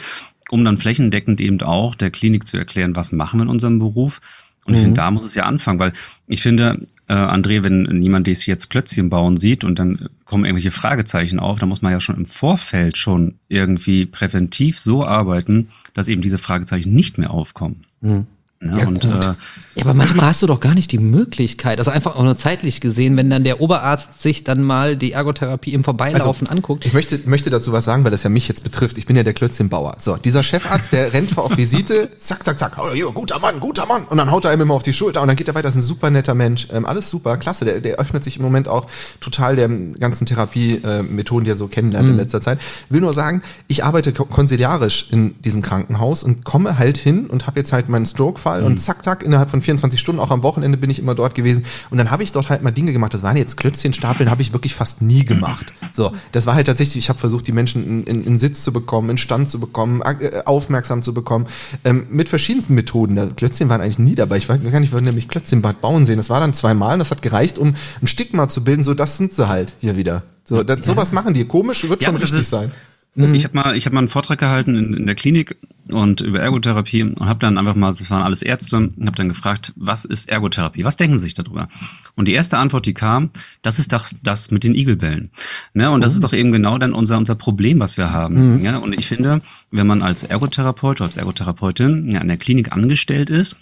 um dann flächendeckend eben auch der Klinik zu erklären, was machen wir in unserem Beruf. Und ich Mhm. finde, da muss es ja anfangen, weil ich finde, äh, André, wenn jemand sich jetzt Klötzchen bauen sieht und dann kommen irgendwelche Fragezeichen auf, dann muss man ja schon im Vorfeld schon irgendwie präventiv so arbeiten, dass eben diese Fragezeichen nicht mehr aufkommen. Mhm. Ne? Ja, und äh, Ja, aber manchmal hast du doch gar nicht die Möglichkeit, also einfach auch nur zeitlich gesehen, wenn dann der Oberarzt sich dann mal die Ergotherapie im Vorbeilaufen anguckt. Ich möchte, möchte dazu was sagen, weil das ja mich jetzt betrifft. Ich bin ja der Klötzchenbauer. So, dieser Chefarzt, der rennt vor auf Visite, (laughs) zack, zack, zack, oh, jo, guter Mann, guter Mann. Und dann haut er einem immer auf die Schulter und dann geht er weiter. Das ist ein super netter Mensch. Ähm, alles super, klasse. Der, der öffnet sich im Moment auch total der ganzen Therapie-Methoden, die er so kennenlernt in letzter Zeit. Will nur sagen, ich arbeite ko- konsiliarisch in diesem Krankenhaus und komme halt hin und habe jetzt halt meinen Stroke-Fall und zack, zack, innerhalb von 24 Stunden, auch am Wochenende bin ich immer dort gewesen. Und dann habe ich dort halt mal Dinge gemacht. Das waren jetzt Klötzchenstapeln, habe ich wirklich fast nie gemacht. So, das war halt tatsächlich, ich habe versucht, die Menschen in, in, in Sitz zu bekommen, in Stand zu bekommen, äh, aufmerksam zu bekommen, ähm, mit verschiedensten Methoden. Da, Klötzchen waren eigentlich nie dabei. Ich weiß gar nicht, wann nämlich Klötzchenbad bauen sehen. Das war dann zweimal und das hat gereicht, um ein Stigma zu bilden. So, das sind sie halt hier wieder. So, das, sowas machen die. Komisch wird Ja, schon richtig ist- sein. Ich habe mal, ich habe mal einen Vortrag gehalten in, in der Klinik und über Ergotherapie und habe dann einfach mal, das waren alles Ärzte, und habe dann gefragt, was ist Ergotherapie? Was denken Sie sich darüber? Und die erste Antwort, die kam, das ist das, das mit den Igelbällen. Ne? Und das ist doch eben genau dann unser unser Problem, was wir haben. Ja? Und ich finde, wenn man als Ergotherapeut oder als Ergotherapeutin ja, an der Klinik angestellt ist,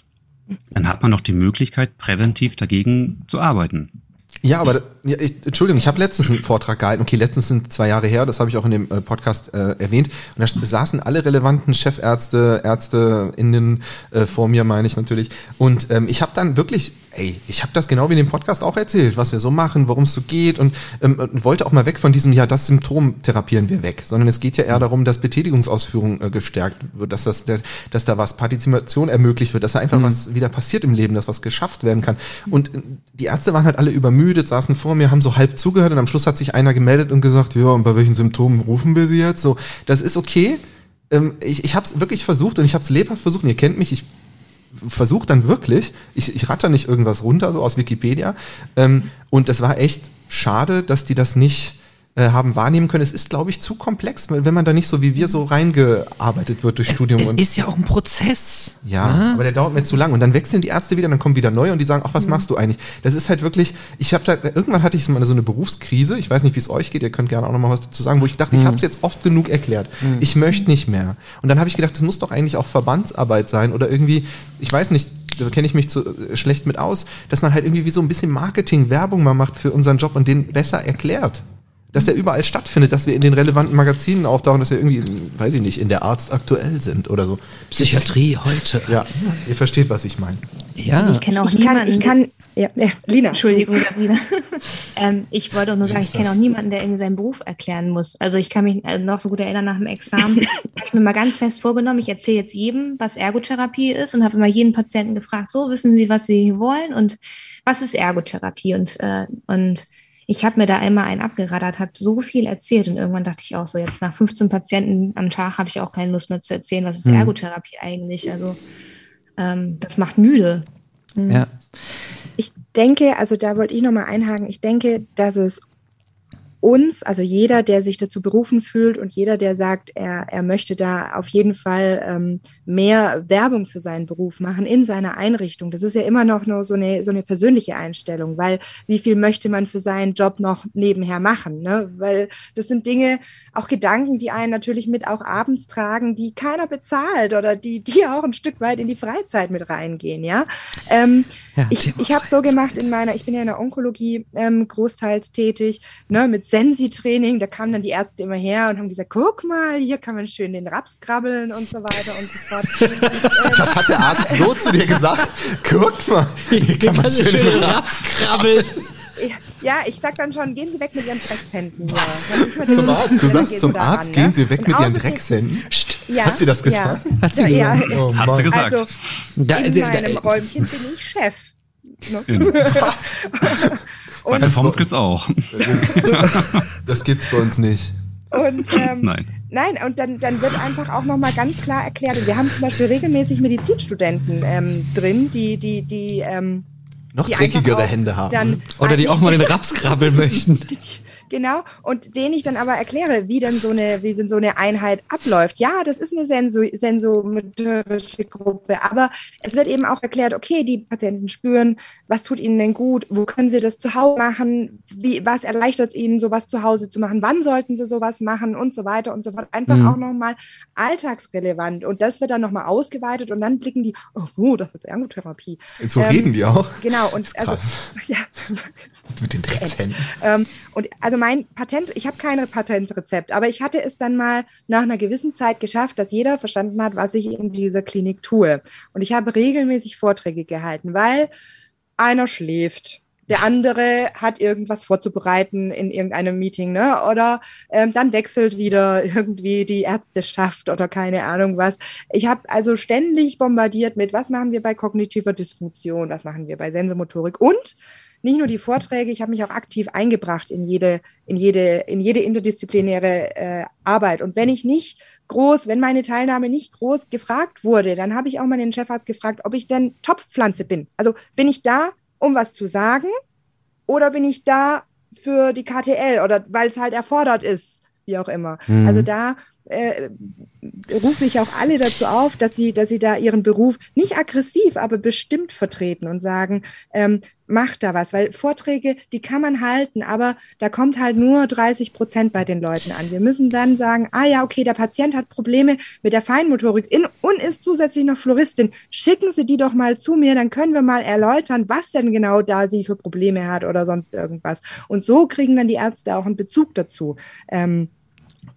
dann hat man doch die Möglichkeit, präventiv dagegen zu arbeiten. Ja, aber ja, ich, Entschuldigung, ich habe letztens einen Vortrag gehalten. Okay, letztens sind zwei Jahre her, das habe ich auch in dem äh, Podcast äh, erwähnt. Und da saßen alle relevanten Chefärzte, ÄrzteInnen äh, vor mir, meine ich natürlich. Und ähm, ich habe dann wirklich, ey, ich habe das genau wie in dem Podcast auch erzählt, was wir so machen, worum es so geht und, ähm, und wollte auch mal weg von diesem, ja, das Symptom therapieren wir weg, sondern es geht ja eher darum, dass Betätigungsausführung äh, gestärkt wird, dass, das, dass, dass da was Partizipation ermöglicht wird, dass da einfach was wieder passiert im Leben, dass was geschafft werden kann. Und äh, die Ärzte waren halt alle übermüdet, saßen vor mir, haben so halb zugehört und am Schluss hat sich einer gemeldet und gesagt, ja, und bei welchen Symptomen rufen wir sie jetzt? So, das ist okay. Ähm, ich ich habe es wirklich versucht und ich habe es lebhaft versucht und ihr kennt mich, ich versuche dann wirklich, ich, ich ratter nicht irgendwas runter, so aus Wikipedia. Ähm, und das war echt schade, dass die das nicht äh, haben wahrnehmen können. Es ist, glaube ich, zu komplex, wenn man da nicht so wie wir so reingearbeitet wird durch Studium und Ist ja auch ein Prozess. ja, ne? aber der dauert mir zu lang. Und dann wechseln die Ärzte wieder, dann kommen wieder neue und die sagen, ach, was machst du eigentlich? Das ist halt wirklich, ich habe da, irgendwann hatte ich mal so eine Berufskrise, ich weiß nicht, wie es euch geht, ihr könnt gerne auch nochmal was dazu sagen, wo ich dachte, ich habe es jetzt oft genug erklärt. Ich möchte nicht mehr. Und dann habe ich gedacht, das muss doch eigentlich auch Verbandsarbeit sein oder irgendwie, ich weiß nicht, da kenne ich mich zu äh, schlecht mit aus, dass man halt irgendwie wie so ein bisschen Marketing, Werbung mal macht für unseren Job und den besser erklärt. Dass der überall stattfindet, dass wir in den relevanten Magazinen auftauchen, dass wir irgendwie, weiß ich nicht, in der Arzt aktuell sind oder so. Psychiatrie heute. Ja, ihr versteht, was ich meine. Ja. Also ich kenne auch Ich kann, niemanden. ich kann, ja, ja Lina. Entschuldigung, Sabrina. (laughs) ähm, ich wollte auch nur sagen, ich kenne auch niemanden, der irgendwie seinen Beruf erklären muss. Also ich kann mich äh, noch so gut erinnern nach dem Examen. habe (laughs) ich mir mal ganz fest vorgenommen, ich erzähle jetzt jedem, was Ergotherapie ist und habe immer jeden Patienten gefragt, so wissen Sie, was Sie wollen und was ist Ergotherapie? Und, äh, und ich habe mir da einmal einen abgeraddert, habe so viel erzählt und irgendwann dachte ich auch so, jetzt nach 15 Patienten am Tag habe ich auch keine Lust mehr zu erzählen, was ist Mhm. Ergotherapie eigentlich? Also ähm, das macht müde. ja. Ich denke, also da wollte ich nochmal einhaken, ich denke, dass es uns, also jeder, der sich dazu berufen fühlt und jeder, der sagt, er, er möchte da auf jeden Fall ähm, mehr Werbung für seinen Beruf machen in seiner Einrichtung. Das ist ja immer noch nur so eine, so eine persönliche Einstellung, weil wie viel möchte man für seinen Job noch nebenher machen? Ne? Weil das sind Dinge, auch Gedanken, die einen natürlich mit auch abends tragen, die keiner bezahlt oder die, die (laughs) auch ein Stück weit in die Freizeit mit reingehen, ja. Ähm, Ja, ich ich habe so gemacht in meiner, ich bin ja in der Onkologie ähm, großteils tätig, ne, mit Sensi-Training, da kamen dann die Ärzte immer her und haben gesagt, guck mal, hier kann man schön den Raps krabbeln und so weiter und so fort. Äh, (laughs) Das hat der Arzt so zu dir gesagt. Guck mal, hier kann man schön im Raps. krabbeln. ja, ich sag dann schon, gehen Sie weg mit Ihren Dreckshänden. mehr Zum Arzt. Du sagst zum Arzt, gehen ne? Sie weg Und mit Ihren Dreckshänden. Ja, Hat sie das ja. gesagt? Hat sie ja, gesagt. ja. Oh, Hat sie gesagt. Also, Da, in da, meinem da, Räumchen bin ich Chef. Ne? Bei Performance (laughs) Skills auch. Das gibt's bei uns nicht. Und ähm, Nein. Nein, und dann, dann wird einfach auch nochmal ganz klar erklärt. Und wir haben zum Beispiel regelmäßig Medizinstudenten ähm, drin, die, die, die, ähm, Noch die dreckigere Hände haben. Dann Oder die auch mal den (laughs) Raps krabbeln möchten. Genau, und denen ich dann aber erkläre, wie denn so eine, wie denn so eine Einheit abläuft. Ja, das ist eine Senso sensomotorische Gruppe, aber es wird eben auch erklärt, okay, die Patienten spüren, was tut ihnen denn gut, wo können sie das zu Hause machen, wie, was erleichtert es ihnen, sowas zu Hause zu machen, wann sollten sie sowas machen und so weiter und so fort. Einfach Mhm. auch nochmal alltagsrelevant. Und das wird dann nochmal ausgeweitet und dann blicken die, oh, das ist Ergotherapie. So Ähm, reden die auch. Genau, und also, (laughs) ja, Mit den Dreckshänden. ähm, und also mein Patent, ich habe kein Patentrezept, aber ich hatte es dann mal nach einer gewissen Zeit geschafft, dass jeder verstanden hat, was ich in dieser Klinik tue. Und ich habe regelmäßig Vorträge gehalten, weil einer schläft. Der andere hat irgendwas vorzubereiten in irgendeinem Meeting, ne? Oder ähm, dann wechselt wieder (laughs) irgendwie die Ärzteschaft oder keine Ahnung was. Ich habe also ständig bombardiert mit, was machen wir bei kognitiver Dysfunktion, was machen wir bei Sensomotorik und nicht nur die Vorträge, ich habe mich auch aktiv eingebracht in jede, in jede, in jede interdisziplinäre äh, Arbeit. Und wenn ich nicht groß, wenn meine Teilnahme nicht groß gefragt wurde, dann habe ich auch mal den Chefarzt gefragt, ob ich denn Topfpflanze bin. Also bin ich da, um was zu sagen, oder bin ich da für die KTL oder weil es halt erfordert ist, wie auch immer. Mhm. Also da äh, rufe ich auch alle dazu auf, dass sie, dass sie da ihren Beruf nicht aggressiv, aber bestimmt vertreten und sagen, ähm, macht da was, weil Vorträge, die kann man halten, aber da kommt halt nur 30 Prozent bei den Leuten an. Wir müssen dann sagen, ah ja, okay, der Patient hat Probleme mit der Feinmotorik in, und ist zusätzlich noch Floristin. Schicken Sie die doch mal zu mir, dann können wir mal erläutern, was denn genau da sie für Probleme hat oder sonst irgendwas. Und so kriegen dann die Ärzte auch einen Bezug dazu. Ähm,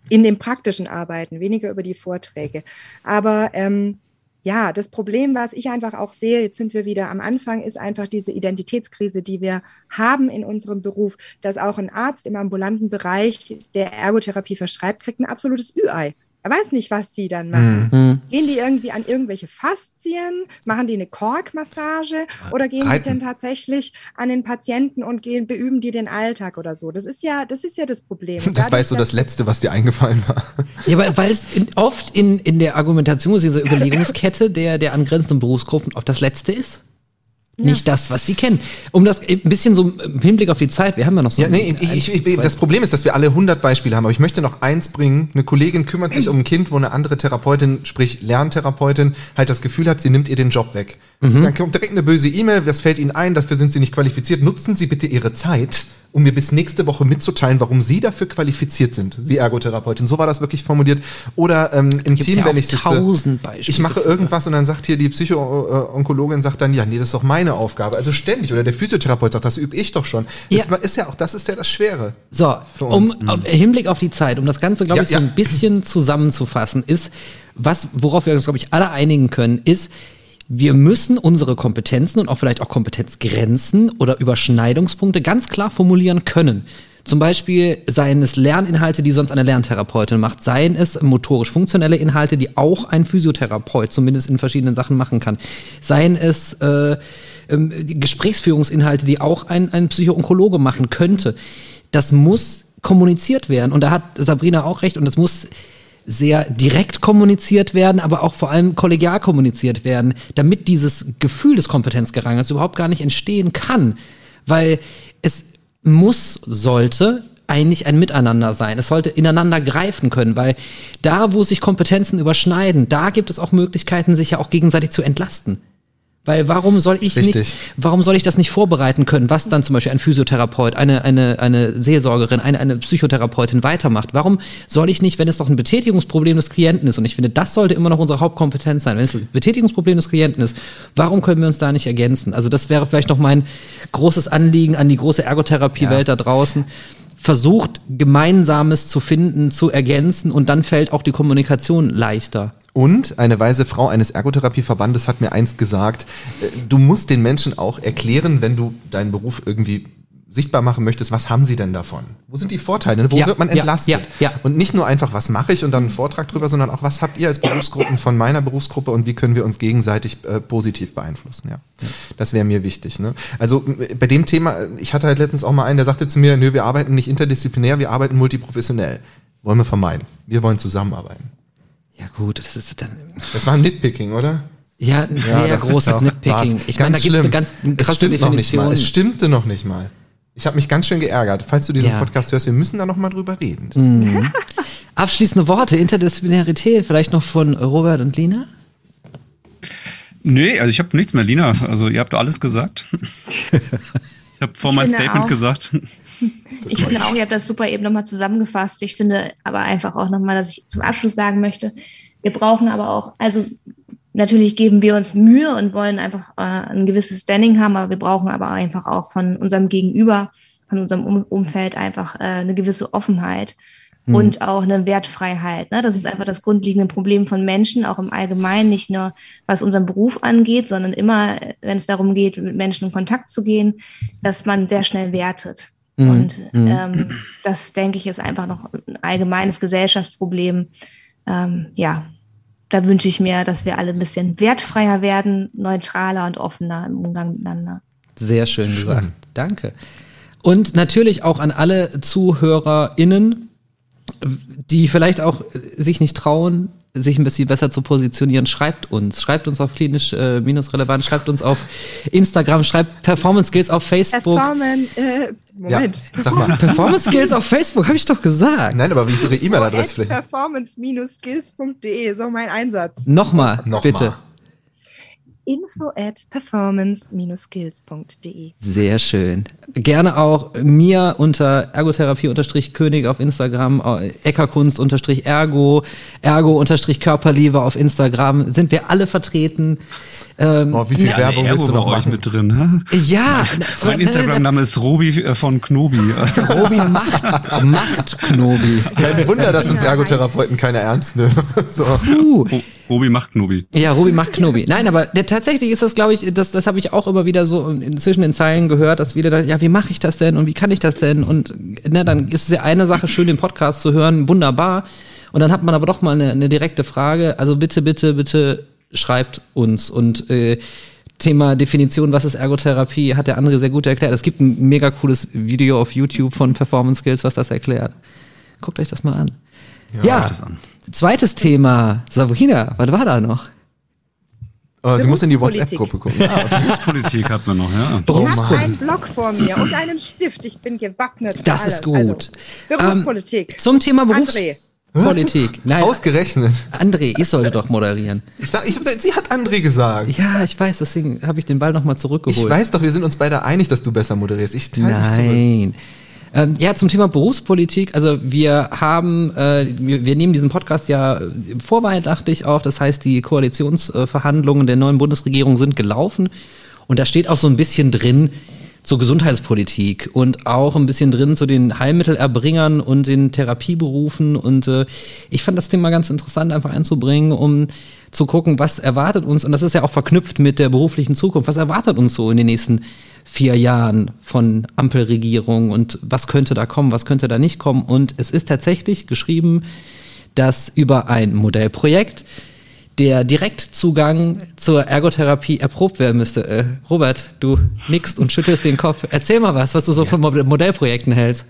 in dem praktischen Arbeiten, weniger über die Vorträge. Aber ähm, ja, das Problem, was ich einfach auch sehe, jetzt sind wir wieder am Anfang, ist einfach diese Identitätskrise, die wir haben in unserem Beruf, dass auch ein Arzt im ambulanten Bereich, der Ergotherapie verschreibt, kriegt ein absolutes Ü-Ei. Er weiß nicht, was die dann machen. Mhm. Gehen die irgendwie an irgendwelche Faszien? Machen die eine Korkmassage? Oder gehen Reiten. die denn tatsächlich an den Patienten und gehen, beüben die den Alltag oder so? Das ist ja, das ist ja das Problem. Und Das war jetzt so das Letzte, was dir eingefallen war. Ja, weil, weil es in, oft in, in der Argumentation, dieser (laughs) Überlegungskette der, der angrenzenden Berufsgruppen auch das Letzte ist. Nicht das, was sie kennen. Um das ein bisschen so im Hinblick auf die Zeit, wir haben ja noch so. Ja, nee, ich, ich, ich, das Problem ist, dass wir alle 100 Beispiele haben, aber ich möchte noch eins bringen. Eine Kollegin kümmert sich um ein Kind, wo eine andere Therapeutin, sprich Lerntherapeutin, halt das Gefühl hat, sie nimmt ihr den Job weg. Dann kommt direkt eine böse E-Mail, was fällt Ihnen ein, dafür sind Sie nicht qualifiziert. Nutzen Sie bitte Ihre Zeit, um mir bis nächste Woche mitzuteilen, warum Sie dafür qualifiziert sind, Sie Ergotherapeutin. So war das wirklich formuliert. Oder ähm, im Team, ja wenn ich sitze, tausend Beispiele ich mache für. irgendwas und dann sagt hier die Psycho-Onkologin sagt dann, ja, nee, das ist doch meine Aufgabe. Also ständig. Oder der Physiotherapeut sagt, das übe ich doch schon. Das Ja. ist ja auch, das ist ja das Schwere. So, um im Hinblick auf die Zeit, um das Ganze, glaube Ja, ich, so ein bisschen zusammenzufassen, ist, was, worauf wir uns, glaube ich, alle einigen können, ist, wir müssen unsere Kompetenzen und auch vielleicht auch Kompetenzgrenzen oder Überschneidungspunkte ganz klar formulieren können. Zum Beispiel seien es Lerninhalte, die sonst eine Lerntherapeutin macht, seien es motorisch-funktionelle Inhalte, die auch ein Physiotherapeut zumindest in verschiedenen Sachen machen kann, seien es äh, ähm, Gesprächsführungsinhalte, die auch ein, ein Psychoonkologe machen könnte. Das muss kommuniziert werden und da hat Sabrina auch recht und das muss sehr direkt kommuniziert werden, aber auch vor allem kollegial kommuniziert werden, damit dieses Gefühl des Kompetenzgerangels überhaupt gar nicht entstehen kann. Weil es muss, sollte eigentlich ein Miteinander sein. Es sollte ineinander greifen können, weil da, wo sich Kompetenzen überschneiden, da gibt es auch Möglichkeiten, sich ja auch gegenseitig zu entlasten. Weil warum soll ich Richtig. nicht, warum soll ich das nicht vorbereiten können, was dann zum Beispiel ein Physiotherapeut, eine, eine, eine Seelsorgerin, eine, eine Psychotherapeutin weitermacht? Warum soll ich nicht, wenn es doch ein Betätigungsproblem des Klienten ist, und ich finde, das sollte immer noch unsere Hauptkompetenz sein, wenn es ein Betätigungsproblem des Klienten ist, warum können wir uns da nicht ergänzen? Also das wäre vielleicht noch mein großes Anliegen an die große Ergotherapiewelt da draußen. Versucht, Gemeinsames zu finden, zu ergänzen und dann fällt auch die Kommunikation leichter. Und eine weise Frau eines Ergotherapieverbandes hat mir einst gesagt, äh, du musst den Menschen auch erklären, wenn du deinen Beruf irgendwie sichtbar machen möchtest, was haben sie denn davon? Wo sind die Vorteile? Wo Ja, wird man entlastet? ja, ja. Und nicht nur einfach, was mache ich und dann einen Vortrag drüber, sondern auch, was habt ihr als Berufsgruppen von meiner Berufsgruppe und wie können wir uns gegenseitig äh, positiv beeinflussen? Ja, das wäre mir wichtig. Ne? Also bei dem Thema, ich hatte halt letztens auch mal einen, der sagte zu mir, nö, wir arbeiten nicht interdisziplinär, wir arbeiten multiprofessionell. wollen wir vermeiden. Wir wollen zusammenarbeiten. Ja gut, das ist dann. Das war ein Nitpicking, oder? Ja, ein sehr das- großes Nitpicking. war's. Ich meine, da gibt es eine ganz es krasse stimmt noch nicht mal. Definition. Es stimmte noch nicht mal. Ich habe mich ganz schön geärgert. Falls du diesen Ja. Podcast hörst, wir müssen da noch mal drüber reden. (laughs) Abschließende Worte, Interdisziplinarität, vielleicht noch von Robert und Lina? Nee, also ich habe nichts mehr, Lina. Also ihr habt alles gesagt. (laughs) Ich habe vor Ich mein Statement auch. gesagt. Ich finde auch, ihr habt das super eben nochmal zusammengefasst. Ich finde aber einfach auch nochmal, dass ich zum Abschluss sagen möchte, wir brauchen aber auch, also natürlich geben wir uns Mühe und wollen einfach äh, ein gewisses Standing haben, aber wir brauchen aber einfach auch von unserem Gegenüber, von unserem um Umfeld einfach äh, eine gewisse Offenheit und auch eine Wertfreiheit. Ne? Das ist einfach das grundlegende Problem von Menschen, auch im Allgemeinen, nicht nur was unseren Beruf angeht, sondern immer, wenn es darum geht, mit Menschen in Kontakt zu gehen, dass man sehr schnell wertet. Mhm. Und Mhm. ähm, das, denke ich, ist einfach noch ein allgemeines Gesellschaftsproblem. Ähm, ja, da wünsche ich mir, dass wir alle ein bisschen wertfreier werden, neutraler und offener im Umgang miteinander. Sehr schön gesagt. Danke. Und natürlich auch an alle ZuhörerInnen, die vielleicht auch sich nicht trauen, sich ein bisschen besser zu positionieren, schreibt uns. Schreibt uns auf klinisch äh, minus relevant, schreibt uns auf Instagram, schreibt Performance Skills auf Facebook. Performen, äh, Moment. Ja, sag mal. Performance Skills auf Facebook, habe ich doch gesagt. Nein, aber wie ist Ihre E-Mail-Adresse vielleicht? performance-skills.de, so mein Einsatz. Nochmal, Noch bitte. mal. Info at performance-skills.de. Sehr schön. Gerne auch mir unter Ergotherapie-König auf Instagram, äh, Eckerkunst-Ergo, Ergo-Körperliebe auf Instagram. Sind wir alle vertreten. Ähm, Oh, wie viel Ja, Werbung willst du noch bei euch machen? mit drin. Hä? ja, Mein Instagram-Name ist Robi äh, von Knobi. (laughs) Robi macht, macht Knobi. Kein Wunder, dass uns Ergotherapeuten keiner ernst nehmen. (laughs) So. Uh. Ro- Robi macht Knobi. Ja, Robi macht Knobi. Nein, aber der, tatsächlich ist das, glaube ich, das, das habe ich auch immer wieder so in, zwischen den Zeilen gehört, dass wieder, da, ja, wie mache ich das denn und wie kann ich das denn? Und ne, dann ist es ja eine Sache, schön den Podcast zu hören, wunderbar. Und dann hat man aber doch mal eine, eine direkte Frage. Also bitte, bitte, bitte schreibt uns und äh, Thema Definition, was ist Ergotherapie, hat der andere sehr gut erklärt. Es gibt ein mega cooles Video auf YouTube von Performance Skills, was das erklärt. Guckt euch das mal an. Ja, Guckt es an. zweites Thema. Sabrina, was war da noch? Oh, sie muss in die Berufspolitik. WhatsApp-Gruppe gucken. Ah. Berufspolitik hat man noch, ja. (laughs) Ich habe einen Block vor mir und einen Stift. Ich bin gewappnet. für Das alles. ist gut. Also, Berufspolitik. Zum Thema André. Berufspolitik. Nein, Ausgerechnet. André, ich sollte doch moderieren. Ich, ich, sie hat André gesagt. Ja, ich weiß, deswegen habe ich den Ball nochmal zurückgeholt. Ich weiß doch, wir sind uns beide einig, dass du besser moderierst. Ich. Nein. Ähm, ja, zum Thema Berufspolitik. Also wir haben, äh, wir, wir nehmen diesen Podcast ja vorweihnachtlich auf. Das heißt, die Koalitionsverhandlungen der neuen Bundesregierung sind gelaufen. Und da steht auch so ein bisschen drin zur Gesundheitspolitik und auch ein bisschen drin zu den Heilmittelerbringern und den Therapieberufen. Und äh, ich fand das Thema ganz interessant einfach einzubringen, um zu gucken, was erwartet uns. Und das ist ja auch verknüpft mit der beruflichen Zukunft. Was erwartet uns so in den nächsten vier Jahren von Ampelregierung und was könnte da kommen, was könnte da nicht kommen. Und es ist tatsächlich geschrieben, dass über ein Modellprojekt der Direktzugang zur Ergotherapie erprobt werden müsste. Äh, Robert, du nickst und schüttelst den Kopf. Erzähl mal was, was du so von Mod- Modellprojekten hältst.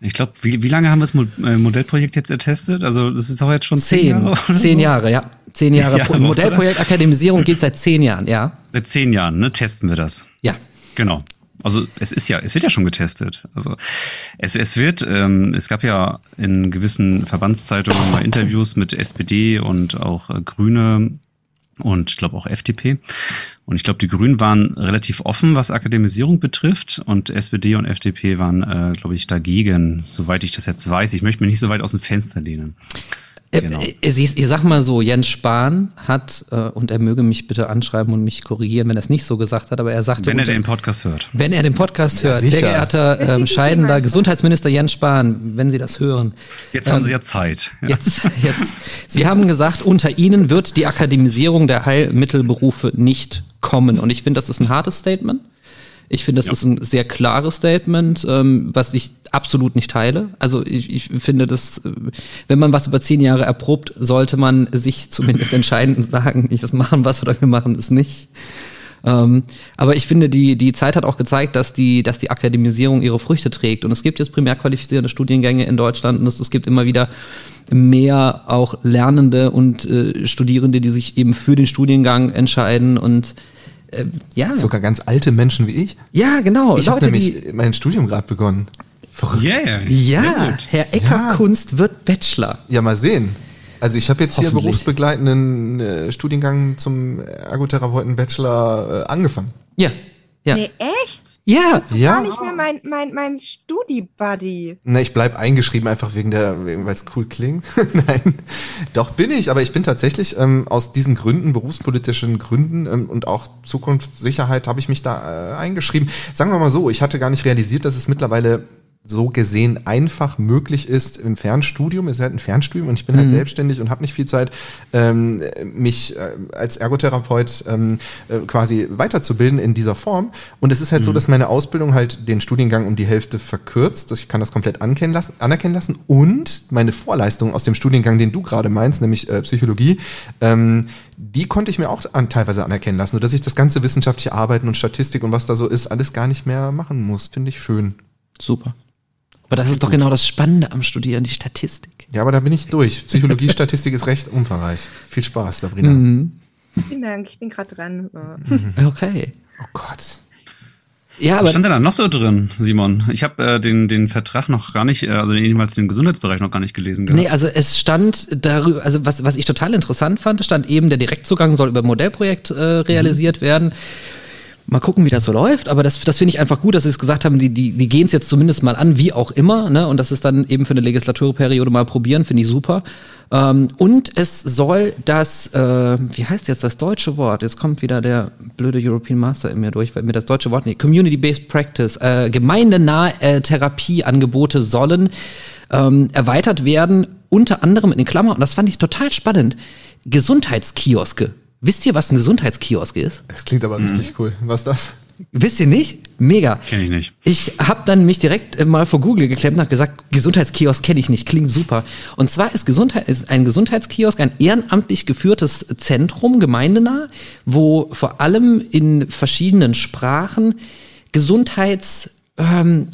Ich glaube, wie, wie lange haben wir das äh, Modellprojekt jetzt ertestet? Also das ist doch jetzt schon zehn, Zehn, Jahre. oder zehn so? Jahre, ja. Zehn Jahre. Jahre, Pro- Modellprojekt Akademisierung geht seit zehn Jahren, ja. Seit zehn Jahren, ne? Testen wir das. Ja. Genau. Also es ist ja, es wird ja schon getestet. Also es, es wird, ähm, es gab ja in gewissen Verbandszeitungen mal Interviews mit SPD und auch äh, Grüne und ich glaube auch FDP. Und ich glaube, die Grünen waren relativ offen, was Akademisierung betrifft. Und SPD und FDP waren, äh, glaube ich, dagegen, soweit ich das jetzt weiß. Ich möchte mich nicht so weit aus dem Fenster lehnen. Genau. Äh, äh, Ich, ich sag mal so, Jens Spahn hat, äh, und er möge mich bitte anschreiben und mich korrigieren, wenn er es nicht so gesagt hat, aber er sagte, Wenn er unter- den Podcast hört. wenn er den Podcast hört, sehr sicher. geehrter ähm, scheidender. Gesundheitsminister Jens Spahn, wenn Sie das hören. Jetzt haben sie ja Zeit. Ja. Jetzt, jetzt, Sie haben gesagt, unter Ihnen wird die Akademisierung der Heilmittelberufe nicht kommen. Und ich finde, das ist ein hartes Statement. Ich finde, das Ja. ist ein sehr klares Statement, ähm, was ich absolut nicht teile. Also ich, ich finde, dass äh, wenn man was über zehn Jahre erprobt, sollte man sich zumindest (laughs) entscheiden und sagen, nicht das machen was oder wir machen es nicht. Ähm, aber ich finde, die, die Zeit hat auch gezeigt, dass die, dass die Akademisierung ihre Früchte trägt. Und es gibt jetzt primär qualifizierende Studiengänge in Deutschland und es, es gibt immer wieder mehr auch Lernende und äh, Studierende, die sich eben für den Studiengang entscheiden und äh, ja. Sogar ganz alte Menschen wie ich. Ja, genau. Ich habe nämlich die, mein Studium gerade begonnen. Verrückt. Yeah. ja, Herr Ecker Ja. Kunst wird Bachelor. Ja, mal sehen. Also ich habe jetzt hier berufsbegleitenden äh, Studiengang zum Ergotherapeuten Bachelor äh, angefangen. Ja. Ja. Nee, echt? Ja. Ja. Gar nicht mehr mein, mein, mein Studi-Buddy. Na, ich bleib eingeschrieben einfach wegen der, weil es cool klingt. (laughs) Nein, doch bin ich, aber ich bin tatsächlich ähm, aus diesen Gründen, berufspolitischen Gründen ähm, und auch Zukunftssicherheit, habe ich mich da äh, eingeschrieben. Sagen wir mal so, ich hatte gar nicht realisiert, dass es mittlerweile so gesehen einfach möglich ist im Fernstudium. Es ist halt ein Fernstudium und ich bin halt selbstständig und habe nicht viel Zeit, ähm, mich äh, als Ergotherapeut ähm, äh, quasi weiterzubilden in dieser Form. Und es ist halt so, dass meine Ausbildung halt den Studiengang um die Hälfte verkürzt. Ich kann das komplett anerkennen lassen, anerkennen lassen. Und meine Vorleistung aus dem Studiengang, den du gerade meinst, nämlich äh, Psychologie, ähm, die konnte ich mir auch an, teilweise anerkennen lassen, sodass ich das ganze wissenschaftliche Arbeiten und Statistik und was da so ist, alles gar nicht mehr machen muss. Finde ich schön. Super. Aber das ist doch genau das Spannende am Studieren, die Statistik. Ja, aber da bin ich durch. Psychologie, Statistik ist recht umfangreich. Viel Spaß, Sabrina. Vielen Dank, ich bin gerade dran. Äh, (laughs) Okay. Oh Gott. Ja, Was aber stand denn da noch so drin, Simon? Ich habe äh, den, den Vertrag noch gar nicht, äh, also jedenfalls den Gesundheitsbereich noch gar nicht gelesen. gehabt. Nee, also es stand darüber, also was, was ich total interessant fand, stand eben, der Direktzugang soll über ein Modellprojekt äh, realisiert werden. Mal gucken, wie das so läuft, aber das, das finde ich einfach gut, dass sie es gesagt haben, die, die, die gehen es jetzt zumindest mal an, wie auch immer, ne? Und das ist dann eben für eine Legislaturperiode mal probieren, finde ich super. Ähm, und es soll das, äh, wie heißt jetzt das deutsche Wort? Jetzt kommt wieder der blöde European Master in mir durch, weil mir das deutsche Wort nicht. Community-Based Practice, äh, gemeindenahe äh, Therapieangebote sollen ähm, erweitert werden, unter anderem in Klammern, und das fand ich total spannend, Gesundheitskioske. Wisst ihr, was ein Gesundheitskiosk ist? Das klingt aber richtig cool. Was ist das? Wisst ihr nicht? Mega. Kenn ich nicht. Ich habe dann mich direkt äh, mal vor Google geklemmt und hab gesagt, Gesundheitskiosk kenne ich nicht, klingt super. Und zwar ist, Gesundheit, ist ein Gesundheitskiosk ein ehrenamtlich geführtes Zentrum, gemeindenah, wo vor allem in verschiedenen Sprachen Gesundheits ähm,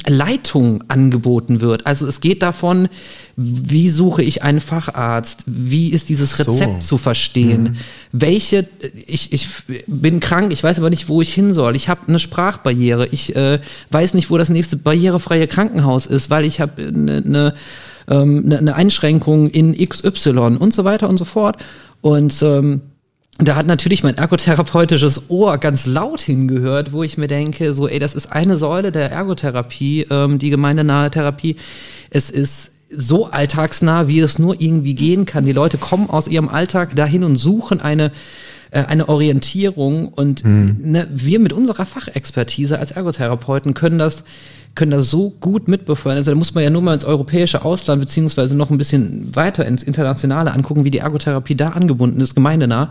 angeboten wird. Also es geht davon, wie suche ich einen Facharzt, wie ist dieses So. Rezept zu verstehen, welche, ich, ich bin krank, ich weiß aber nicht, wo ich hin soll, ich habe eine Sprachbarriere, ich äh, weiß nicht, wo das nächste barrierefreie Krankenhaus ist, weil ich habe eine ne, ähm, ne, ne Einschränkung in XY und so weiter und so fort. Und ähm, da hat natürlich mein ergotherapeutisches Ohr ganz laut hingehört, wo ich mir denke, so, ey, das ist eine Säule der Ergotherapie, ähm, die gemeindenahe Therapie. Es ist so alltagsnah, wie es nur irgendwie gehen kann. Die Leute kommen aus ihrem Alltag dahin und suchen eine äh, eine Orientierung und ne, wir mit unserer Fachexpertise als Ergotherapeuten können das können das so gut mitbefeuern. Also da muss man ja nur mal ins europäische Ausland beziehungsweise noch ein bisschen weiter ins Internationale angucken, wie die Ergotherapie da angebunden ist, gemeindenah,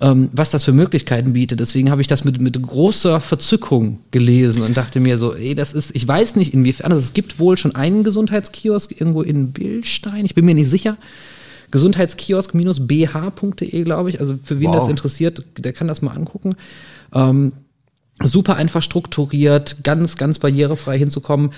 ähm, was das für Möglichkeiten bietet. Deswegen habe ich das mit, mit großer Verzückung gelesen und dachte mir so, ey, das ist, ich weiß nicht inwiefern, also es gibt wohl schon einen Gesundheitskiosk irgendwo in Billstein, ich bin mir nicht sicher. Gesundheitskiosk-bh.de, glaube ich. Also für wen Wow. das interessiert, der kann das mal angucken. Ähm, super einfach strukturiert, ganz, ganz barrierefrei hinzukommen.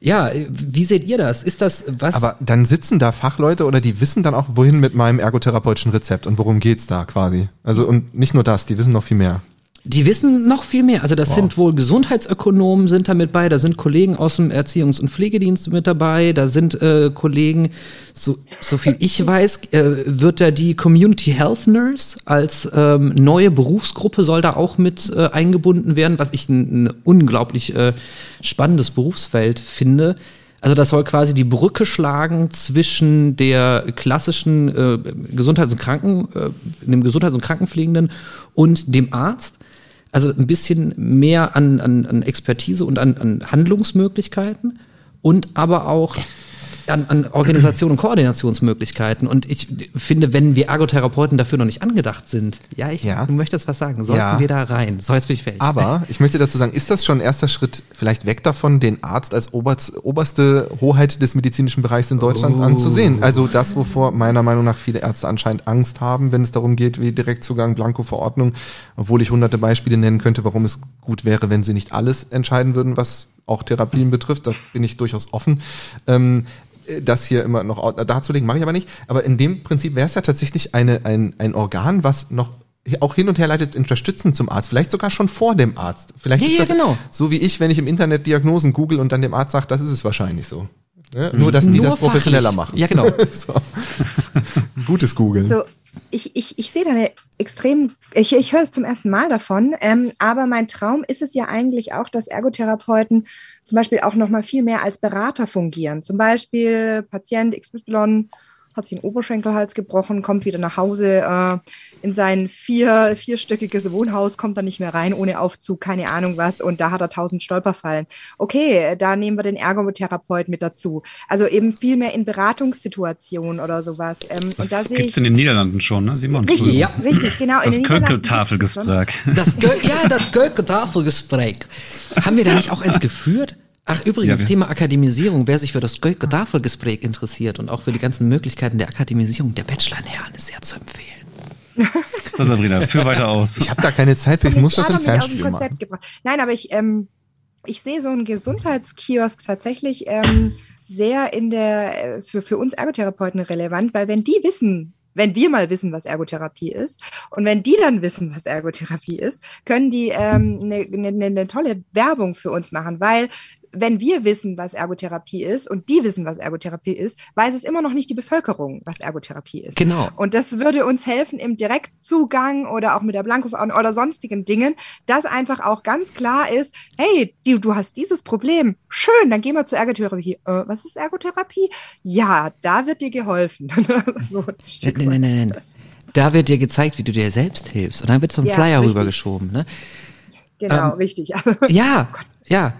Ja, wie seht ihr das? Ist das was? Aber dann sitzen da Fachleute oder die wissen dann auch, wohin mit meinem ergotherapeutischen Rezept und worum geht's da quasi. Also und nicht nur das, die wissen noch viel mehr. Die wissen noch viel mehr. Also das Wow. sind wohl Gesundheitsökonomen sind da mit bei, da sind Kollegen aus dem Erziehungs- und Pflegedienst mit dabei, da sind äh, Kollegen, so, so viel ich (laughs) weiß, äh, wird da die Community Health Nurse als ähm, neue Berufsgruppe soll da auch mit äh, eingebunden werden, was ich ein, ein unglaublich äh, spannendes Berufsfeld finde. Also das soll quasi die Brücke schlagen zwischen der klassischen äh, Gesundheits- und Kranken, äh, dem Gesundheits- und Krankenpflegenden und dem Arzt. Also ein bisschen mehr an, an, an Expertise und an, an Handlungsmöglichkeiten und aber auch an, an Organisation und Koordinationsmöglichkeiten. Und ich finde, wenn wir Ergotherapeuten dafür noch nicht angedacht sind, ja, ich Ja. du möchtest was sagen, sollten Ja. wir da rein. So, jetzt bin ich fertig. Aber ich möchte dazu sagen, ist das schon ein erster Schritt vielleicht weg davon, den Arzt als oberst, oberste Hoheit des medizinischen Bereichs in Deutschland Oh. anzusehen? Also das, wovor meiner Meinung nach viele Ärzte anscheinend Angst haben, wenn es darum geht, wie Direktzugang, Blanko-Verordnung, obwohl ich hunderte Beispiele nennen könnte, warum es gut wäre, wenn sie nicht alles entscheiden würden, was auch Therapien betrifft. Da bin ich durchaus offen. Ähm, das hier immer noch darzulegen, mache ich aber nicht. Aber in dem Prinzip wäre es ja tatsächlich eine, ein, ein Organ, was noch auch hin und her leitet, unterstützend zum Arzt, vielleicht sogar schon vor dem Arzt. Vielleicht Ja, ist ja, das genau. so wie ich, wenn ich im Internet Diagnosen google und dann dem Arzt sage, das ist es wahrscheinlich so. Ja, nur, dass die Nur das professioneller fachlich. machen. Ja, genau. (laughs) so. (laughs) Gutes Googeln. So, ich, ich, ich sehe da eine extrem, ich, ich höre es zum ersten Mal davon, ähm, aber mein Traum ist es ja eigentlich auch, dass Ergotherapeuten zum Beispiel auch nochmal viel mehr als Berater fungieren. Zum Beispiel Patient XY hat sich den Oberschenkelhals gebrochen, kommt wieder nach Hause äh, in sein vier, vierstöckiges Wohnhaus, kommt da nicht mehr rein ohne Aufzug, keine Ahnung was, und da hat er tausend Stolperfallen. Okay, da nehmen wir den Ergotherapeut mit dazu. Also eben viel mehr in Beratungssituationen oder sowas. Ähm, Das gibt's ich in den Niederlanden schon, ne, Simon? Richtig, Ja. richtig, genau. Das In den Niederlanden gibt's das Gö ja, das Göke-Tafelgespräch. Haben wir da nicht auch eins geführt? Ach, übrigens, Ja, Thema Akademisierung. Wer sich für das Göke-Tafelgespräch interessiert und auch für die ganzen Möglichkeiten der Akademisierung der Bachelorherren ist sehr zu empfehlen. (laughs) So, Sabrina, führ weiter aus. Ich habe da keine Zeit für, ich muss das im Konzept machen. gebracht. Nein, aber ich, ähm, ich sehe so einen Gesundheitskiosk tatsächlich ähm, sehr in der, äh, für, für uns Ergotherapeuten relevant, weil wenn die wissen, wenn wir mal wissen, was Ergotherapie ist und wenn die dann wissen, was Ergotherapie ist, können die ähm, eine ne, ne, ne tolle Werbung für uns machen, weil wenn wir wissen, was Ergotherapie ist und die wissen, was Ergotherapie ist, weiß es immer noch nicht die Bevölkerung, was Ergotherapie ist. Genau. Und das würde uns helfen im Direktzugang oder auch mit der Blanko oder sonstigen Dingen, dass einfach auch ganz klar ist, hey, du, du hast dieses Problem. Schön, dann gehen wir zur Ergotherapie. Äh, was ist Ergotherapie? Ja, da wird dir geholfen. (laughs) so Nein, nein, nein, nein. Da wird dir gezeigt, wie du dir selbst hilfst. Und dann wird so ein Ja, Flyer richtig. rübergeschoben. Ne? Genau, Ähm, richtig. (laughs) Ja, ja.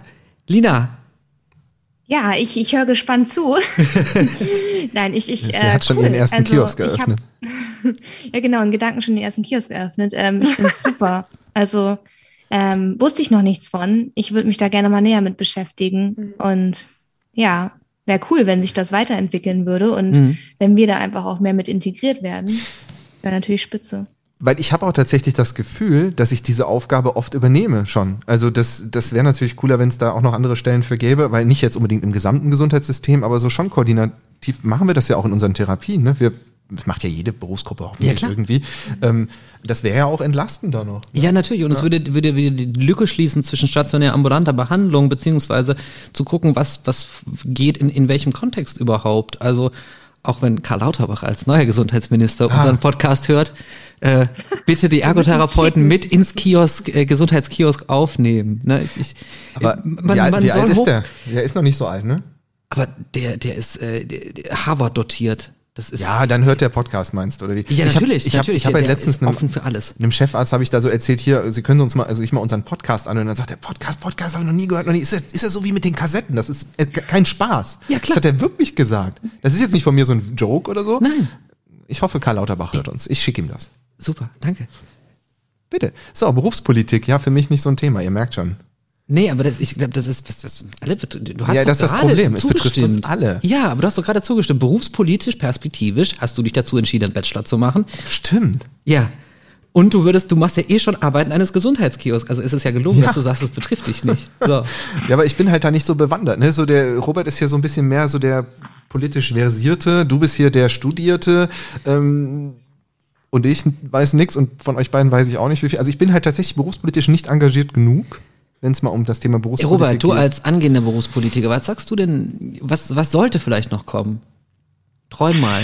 Lina, Ja, ich, ich höre gespannt zu. (laughs) Nein, ich, ich. Sie äh, hat schon cool. ihren ersten Also, Kiosk ich hab- geöffnet. (laughs) ja, genau, in Gedanken schon den ersten Kiosk geöffnet. Ähm, ich finde es (laughs) super. Also ähm, wusste ich noch nichts von. Ich würde mich da gerne mal näher mit beschäftigen. Mhm. Und ja, wäre cool, wenn sich das weiterentwickeln würde und Mhm. wenn wir da einfach auch mehr mit integriert werden. Wäre natürlich spitze. Weil ich habe auch tatsächlich das Gefühl, dass ich diese Aufgabe oft übernehme schon. Also das, das wäre natürlich cooler, wenn es da auch noch andere Stellen für gäbe, weil nicht jetzt unbedingt im gesamten Gesundheitssystem, aber so schon koordinativ machen wir das ja auch in unseren Therapien. Ne? Wir, das macht ja jede Berufsgruppe hoffentlich Ja, irgendwie. Ähm, das wäre ja auch entlastender noch. Ja, natürlich. Und es würde, würde, würde die Lücke schließen zwischen stationär ambulanter Behandlung, beziehungsweise zu gucken, was, was geht in, in welchem Kontext überhaupt. Also, auch wenn Karl Lauterbach als neuer Gesundheitsminister unseren Podcast hört, äh, bitte die (laughs) Ergotherapeuten mit ins Kiosk, äh, Gesundheitskiosk aufnehmen. Ne? Ich, ich, Aber äh, man, wie, alt- man wie soll alt ist der? Der ist noch nicht so alt, ne? Aber der, der ist äh, der, der Harvard dotiert. Das ist Ja, dann hört der Podcast, meinst du, oder wie? ja ich hab- natürlich, ich habe natürlich. ich hab der, halt der letztens einem, offen für alles. einem Chefarzt habe ich da so erzählt, hier, Sie können uns mal, also ich mal unseren Podcast an und dann sagt er, Podcast, Podcast habe ich noch nie gehört, noch nie. Ist das, ist das so wie mit den Kassetten? Das ist äh, kein Spaß. Ja, klar. Das hat er wirklich gesagt. Das ist jetzt nicht von mir so ein Joke oder so. Nein. Ich hoffe, Karl Lauterbach hört uns. Ich schicke ihm das. Super, danke. Bitte. So, Berufspolitik, ja, für mich nicht so ein Thema, ihr merkt schon. Nee, aber das, ich glaube, das ist, was, was alle, du hast Ja, das ist das Problem. Es betrifft uns alle. Ja, aber du hast doch gerade zugestimmt. Berufspolitisch, perspektivisch hast du dich dazu entschieden, einen Bachelor zu machen. Stimmt. Ja. Und du würdest, du machst ja eh schon Arbeiten eines Gesundheitskiosks. Also ist es ja gelungen, Ja. dass du sagst, es betrifft dich nicht. So. (laughs) Ja, aber ich bin halt da nicht so bewandert. Ne? So der Robert ist hier so ein bisschen mehr so der politisch versierte. Du bist hier der Studierte. Ähm, und ich weiß nix und von euch beiden weiß ich auch nicht wie viel. Also ich bin halt tatsächlich berufspolitisch nicht engagiert genug, wenn es mal um das Thema Berufspolitik Robert, du geht. als angehender Berufspolitiker, was sagst du denn, was, was sollte vielleicht noch kommen? Träum mal.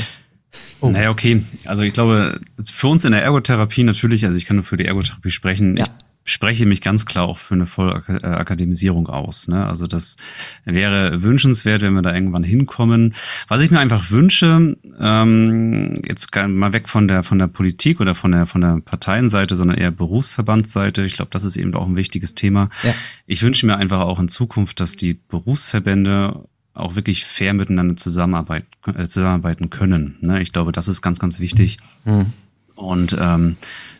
Oh. Naja, okay. Also ich glaube, für uns in der Ergotherapie natürlich, also ich kann nur für die Ergotherapie sprechen, Ja. ich spreche mich ganz klar auch für eine Vollakademisierung aus. Ne? Also das wäre wünschenswert, wenn wir da irgendwann hinkommen. Was ich mir einfach wünsche, ähm, jetzt mal weg von der von der Politik oder von der von der Parteienseite, sondern eher Berufsverbandsseite. Ich glaube, das ist eben auch ein wichtiges Thema. Ja. Ich wünsche mir einfach auch in Zukunft, dass die Berufsverbände auch wirklich fair miteinander zusammenarbeit, äh, zusammenarbeiten können. Ne? Ich glaube, das ist ganz, ganz wichtig. Mhm. Und ähm,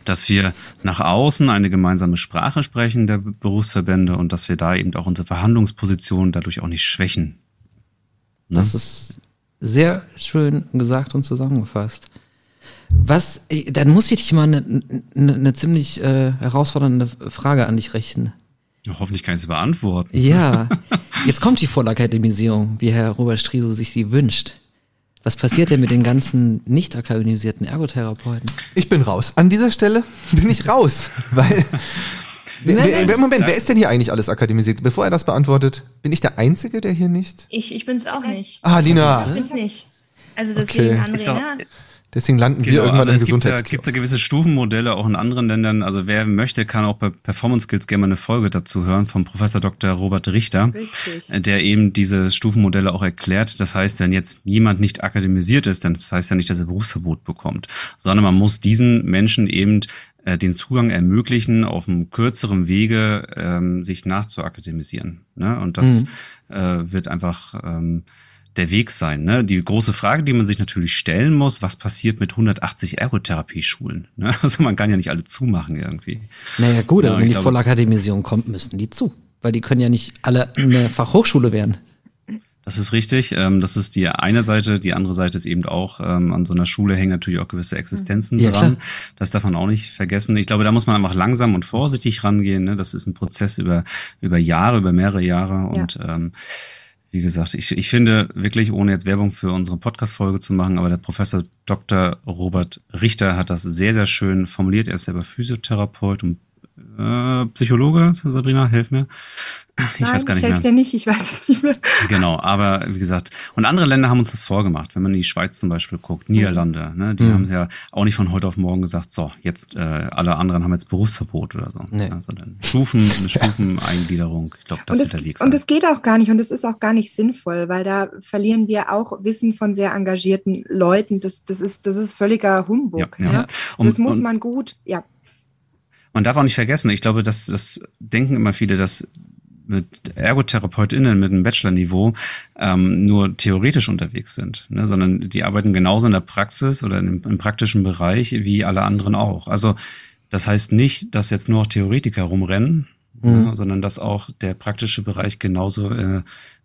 dass wir nach außen eine gemeinsame Sprache sprechen der Berufsverbände und dass wir da eben auch unsere Verhandlungsposition dadurch auch nicht schwächen. Ne? Das ist sehr schön gesagt und zusammengefasst. Was, äh, dann muss ich dich mal eine, eine, eine ziemlich äh, herausfordernde Frage an dich richten. Hoffentlich kann ich sie beantworten. Ja, (laughs) jetzt kommt die Vollakademisierung, wie Herr Robert Striese sich sie wünscht. Was passiert denn mit den ganzen nicht akademisierten Ergotherapeuten? Ich bin raus. An dieser Stelle bin ich raus, (laughs) weil Nein, nein, Moment, wer ist denn hier eigentlich alles akademisiert? Bevor er das beantwortet, bin ich der Einzige, der hier nicht? Ich, ich bin es auch nicht. Ah, Lina. Ich bin es nicht. Also deswegen okay. André, Deswegen landen genau, wir irgendwann also im Gesundheitskurs. Es gibt ja gewisse Stufenmodelle auch in anderen Ländern. Also wer möchte, kann auch bei Performance Skills gerne mal eine Folge dazu hören vom Professor Dr. Robert Richter, Richtig. Äh, der eben diese Stufenmodelle auch erklärt. Das heißt, wenn jetzt jemand nicht akademisiert ist, dann das heißt ja nicht, dass er Berufsverbot bekommt, sondern man muss diesen Menschen eben äh, den Zugang ermöglichen, auf einem kürzeren Wege ähm, sich nachzuakademisieren. Ne? Und das mhm. äh, wird einfach ähm, der Weg sein. Ne? Die große Frage, die man sich natürlich stellen muss, was passiert mit 180 Ergotherapieschulen? Ne? (laughs) Also man kann ja nicht alle zumachen irgendwie. Naja gut, ja, aber wenn die Vollakademisierung kommt, müssten die zu. Weil die können ja nicht alle eine Fachhochschule werden. Das ist richtig. Ähm, das ist die eine Seite. Die andere Seite ist eben auch, ähm, an so einer Schule hängen natürlich auch gewisse Existenzen ja, dran. Klar. Das darf man auch nicht vergessen. Ich glaube, da muss man einfach langsam und vorsichtig rangehen. Ne? Das ist ein Prozess über, über Jahre, über mehrere Jahre. Und ja. ähm, wie gesagt, ich, ich finde wirklich, ohne jetzt Werbung für unsere Podcast-Folge zu machen, aber der Professor Dr. Robert Richter hat das sehr, sehr schön formuliert. Er ist selber Physiotherapeut und äh, Psychologe, Sabrina, helf mir. Ich Nein, weiß gar nicht ich helfe dir nicht, ich weiß es nicht mehr. (laughs) Genau, aber wie gesagt, und andere Länder haben uns das vorgemacht. Wenn man in die Schweiz zum Beispiel guckt, Niederlande, ne, die mhm. haben ja auch nicht von heute auf morgen gesagt, so, jetzt äh, alle anderen haben jetzt Berufsverbot oder so. Nee. Also dann Stufen, eine (laughs) Stufeneingliederung. Ich glaube, das und wird der Weg sein. Und es geht auch gar nicht und es ist auch gar nicht sinnvoll, weil da verlieren wir auch Wissen von sehr engagierten Leuten. Das, das, ist, das ist völliger Humbug. Ja, ja. ja. Und, das muss man gut, ja man darf auch nicht vergessen, ich glaube, dass das denken immer viele, dass mit ErgotherapeutInnen mit einem Bachelor-Niveau ähm, nur theoretisch unterwegs sind, ne? sondern die arbeiten genauso in der Praxis oder im, im praktischen Bereich wie alle anderen auch. Also das heißt nicht, dass jetzt nur Theoretiker rumrennen, ne? mhm. ne? sondern dass auch der praktische Bereich genauso äh,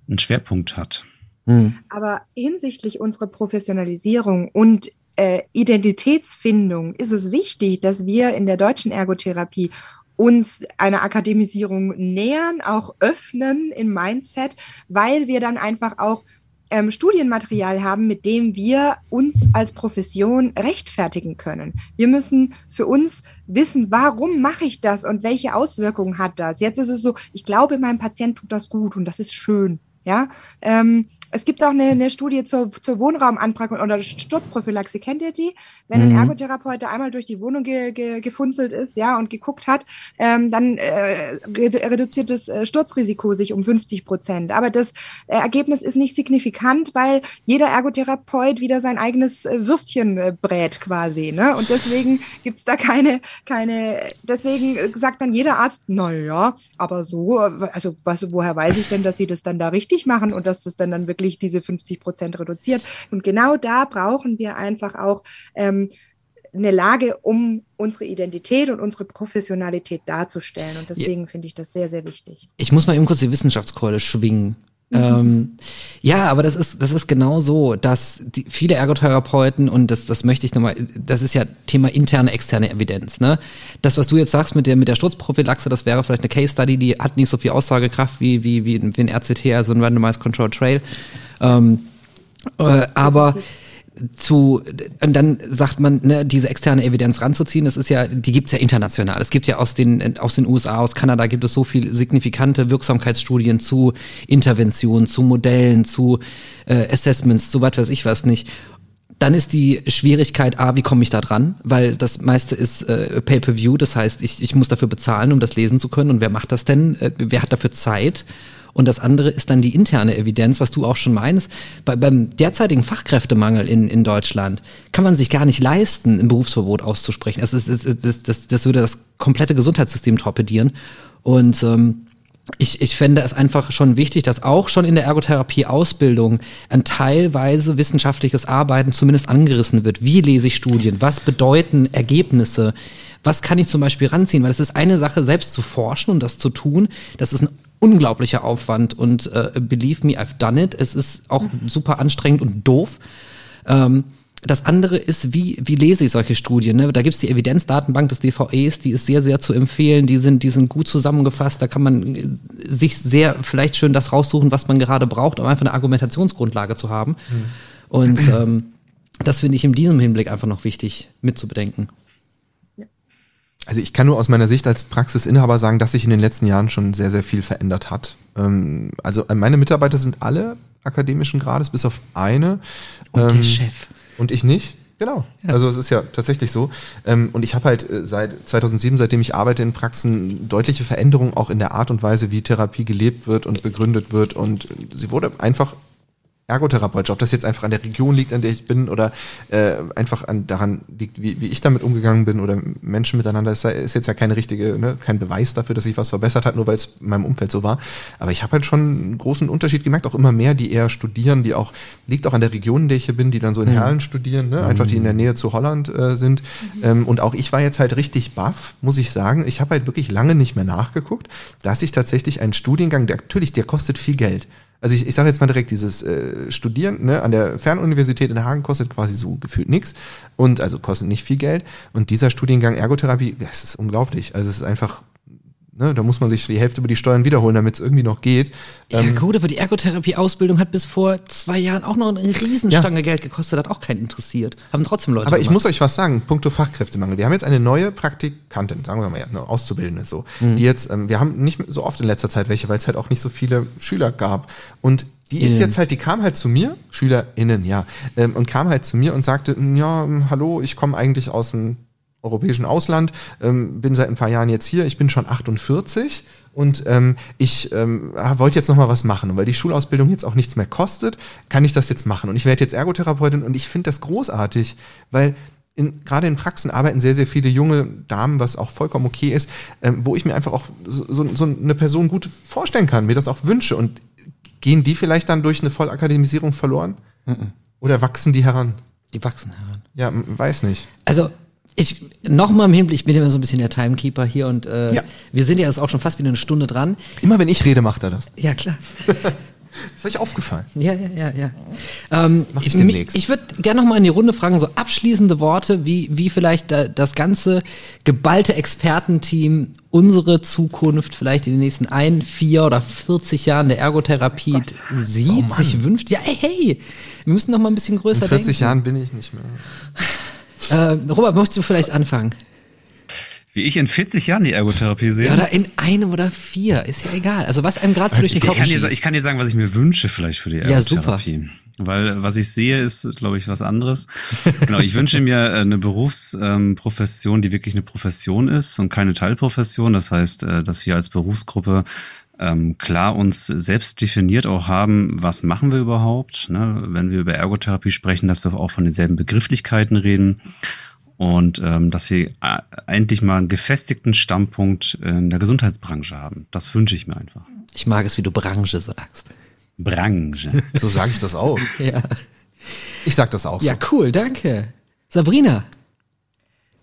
einen Schwerpunkt hat. Mhm. Aber hinsichtlich unserer Professionalisierung und äh, Identitätsfindung ist es wichtig, dass wir in der deutschen Ergotherapie uns einer Akademisierung nähern, auch öffnen im Mindset, weil wir dann einfach auch ähm, Studienmaterial haben, mit dem wir uns als Profession rechtfertigen können. Wir müssen für uns wissen, warum mache ich das und welche Auswirkungen hat das. Jetzt ist es so, ich glaube, meinem Patient tut das gut und das ist schön. Ja, ähm, es gibt auch eine, eine Studie zur, zur Wohnraumanpackung oder Sturzprophylaxe. Kennt ihr die? Wenn mhm. ein Ergotherapeut einmal durch die Wohnung ge, ge, gefunzelt ist, ja, und geguckt hat, ähm, dann äh, reduziert das äh, Sturzrisiko sich um 50 Prozent. Aber das äh, Ergebnis ist nicht signifikant, weil jeder Ergotherapeut wieder sein eigenes äh, Würstchen brät quasi. Ne? Und deswegen gibt's da keine, keine, deswegen sagt dann jeder Arzt, na ja, aber so, also was, woher weiß ich denn, dass sie das dann da richtig machen und dass das dann dann wirklich wirklich diese 50 Prozent reduziert. Und genau da brauchen wir einfach auch ähm, eine Lage, um unsere Identität und unsere Professionalität darzustellen. Und deswegen ja. finde ich das sehr, sehr wichtig. Ich muss mal eben kurz die Wissenschaftskeule schwingen. Mhm. Ähm, ja, aber das ist, das ist genau so, dass die, viele Ergotherapeuten, und das, das möchte ich nochmal, das ist ja Thema interne, externe Evidenz, ne? Das, was du jetzt sagst mit der, mit der Sturzprophylaxe, das wäre vielleicht eine Case Study, die hat nicht so viel Aussagekraft wie, wie, wie, wie ein RCT, also ein Randomized Control Trail. Ähm, äh, aber zu, und dann sagt man, ne, diese externe Evidenz ranzuziehen, das ist ja, die gibt's ja international. Es gibt ja aus den, aus den USA, aus Kanada gibt es so viel signifikante Wirksamkeitsstudien zu Interventionen, zu Modellen, zu äh, Assessments, zu was weiß ich was nicht. Dann ist die Schwierigkeit, A, wie komme ich da dran? Weil das meiste ist äh, Pay-per-View, das heißt, ich, ich muss dafür bezahlen, um das lesen zu können. Und wer macht das denn? Äh, wer hat dafür Zeit? Und das andere ist dann die interne Evidenz, was du auch schon meinst. Bei, beim derzeitigen Fachkräftemangel in, in Deutschland kann man sich gar nicht leisten, ein Berufsverbot auszusprechen. Das, ist, das, das, das, das würde das komplette Gesundheitssystem torpedieren. Und ähm, ich, ich fände es einfach schon wichtig, dass auch schon in der Ergotherapie-Ausbildung ein teilweise wissenschaftliches Arbeiten zumindest angerissen wird. Wie lese ich Studien? Was bedeuten Ergebnisse? Was kann ich zum Beispiel ranziehen? Weil es ist eine Sache, selbst zu forschen und das zu tun. Das ist ein unglaublicher Aufwand und äh, believe me, I've done it. Es ist auch super anstrengend und doof. Ähm, das andere ist, wie, wie lese ich solche Studien? Ne? Da gibt's die Evidenzdatenbank des DVEs, die ist sehr, sehr zu empfehlen. Die sind, die sind gut zusammengefasst. Da kann man äh, sich sehr vielleicht schön das raussuchen, was man gerade braucht, um einfach eine Argumentationsgrundlage zu haben. Mhm. Und ähm, das finde ich in diesem Hinblick einfach noch wichtig mitzubedenken. Also ich kann nur aus meiner Sicht als Praxisinhaber sagen, dass sich in den letzten Jahren schon sehr, sehr viel verändert hat. Ähm, also äh, meine Mitarbeiter sind alle akademischen Grades, bis auf eine. Und der ähm, Chef. Und ich nicht. Genau. Ja. Also es ist ja tatsächlich so. Ähm, und ich habe halt äh, seit 2007, seitdem ich arbeite in Praxen, deutliche Veränderungen auch in der Art und Weise, wie Therapie gelebt wird und begründet wird. Und sie wurde einfach Ergotherapeut, ob das jetzt einfach an der Region liegt, an der ich bin oder äh, einfach an, daran liegt, wie, wie ich damit umgegangen bin oder Menschen miteinander, ist, ist jetzt ja keine richtige, ne, kein Beweis dafür, dass sich was verbessert hat, nur weil es in meinem Umfeld so war. Aber ich habe halt schon einen großen Unterschied gemerkt, auch immer mehr, die eher studieren, die auch, liegt auch an der Region, in der ich hier bin, die dann so in mhm. Herlen studieren, ne? einfach die in der Nähe zu Holland äh, sind. Mhm. Ähm, und auch ich war jetzt halt richtig baff, muss ich sagen. Ich habe halt wirklich lange nicht mehr nachgeguckt, dass ich tatsächlich einen Studiengang, der, natürlich, der kostet viel Geld. Also ich, ich sage jetzt mal direkt, dieses äh, Studieren ne, an der Fernuniversität in Hagen kostet quasi so gefühlt nichts und also kostet nicht viel Geld. Und dieser Studiengang Ergotherapie, das ist unglaublich. Also es ist einfach Ne, da muss man sich die Hälfte über die Steuern wiederholen, damit es irgendwie noch geht. Ja ähm, gut, aber die Ergotherapie-Ausbildung hat bis vor zwei Jahren auch noch eine Riesenstange ja. Geld gekostet, hat auch keinen interessiert. Haben trotzdem Leute Aber gemacht. ich muss euch was sagen, puncto Fachkräftemangel. Wir haben jetzt eine neue Praktikantin, sagen wir mal, eine Auszubildende so, mhm. die jetzt, ähm, wir haben nicht so oft in letzter Zeit welche, weil es halt auch nicht so viele Schüler gab. Und die ist jetzt halt, die kam halt zu mir, SchülerInnen, ja, ähm, und kam halt zu mir und sagte, ja, hallo, ich komme eigentlich aus dem europäischen Ausland, ähm, bin seit ein paar Jahren jetzt hier, ich bin schon 48 und ähm, ich ähm, wollte jetzt noch mal was machen. Und weil die Schulausbildung jetzt auch nichts mehr kostet, kann ich das jetzt machen. Und ich werde jetzt Ergotherapeutin und ich finde das großartig, weil in, gerade in Praxen arbeiten sehr, sehr viele junge Damen, was auch vollkommen okay ist, ähm, wo ich mir einfach auch so, so, eine Person gut vorstellen kann, mir das auch wünsche. Und gehen die vielleicht dann durch eine Vollakademisierung verloren? Mhm. Oder wachsen die heran? Die wachsen heran. Ja, weiß nicht. Also ich nochmal im Hinblick, ich bin immer so ein bisschen der Timekeeper hier und äh, ja. wir sind ja jetzt auch schon fast wieder eine Stunde dran. Immer wenn ich rede, macht er das. Ja, klar. (laughs) ist euch aufgefallen. Ja, ja, ja, ja. Ähm, Mach ich demnächst. Ich würde gerne nochmal in die Runde fragen, so abschließende Worte, wie, wie vielleicht da, das ganze geballte Expertenteam unsere Zukunft vielleicht in den nächsten ein, vier oder 40 Jahren der Ergotherapie oh sieht, oh sich wünscht. Ja, hey, hey, wir müssen noch mal ein bisschen größer denken. In 40 denken. Jahren bin ich nicht mehr. Äh, Robert, möchtest du vielleicht anfangen? Wie ich in 40 Jahren die Ergotherapie sehe. Ja, oder in einem oder vier, ist ja egal. Also was einem gerade so durch den Kopf ich kann, dir, ich kann dir sagen, was ich mir wünsche vielleicht für die Ergotherapie. Ja, super. Weil was ich sehe, ist, glaube ich, was anderes. genau, ich wünsche mir äh, eine Berufsprofession, ähm, die wirklich eine Profession ist und keine Teilprofession. Das heißt, äh, dass wir als Berufsgruppe ähm, klar uns selbst definiert auch haben, was machen wir überhaupt, ne? wenn wir über Ergotherapie sprechen, dass wir auch von denselben Begrifflichkeiten reden und ähm, dass wir äh, endlich mal einen gefestigten Standpunkt in der Gesundheitsbranche haben. Das wünsche ich mir einfach. Ich mag es, wie du Branche sagst. Branche. So sage ich das auch. (laughs) ja. Ich sag das auch so. Ja, cool, danke. Sabrina.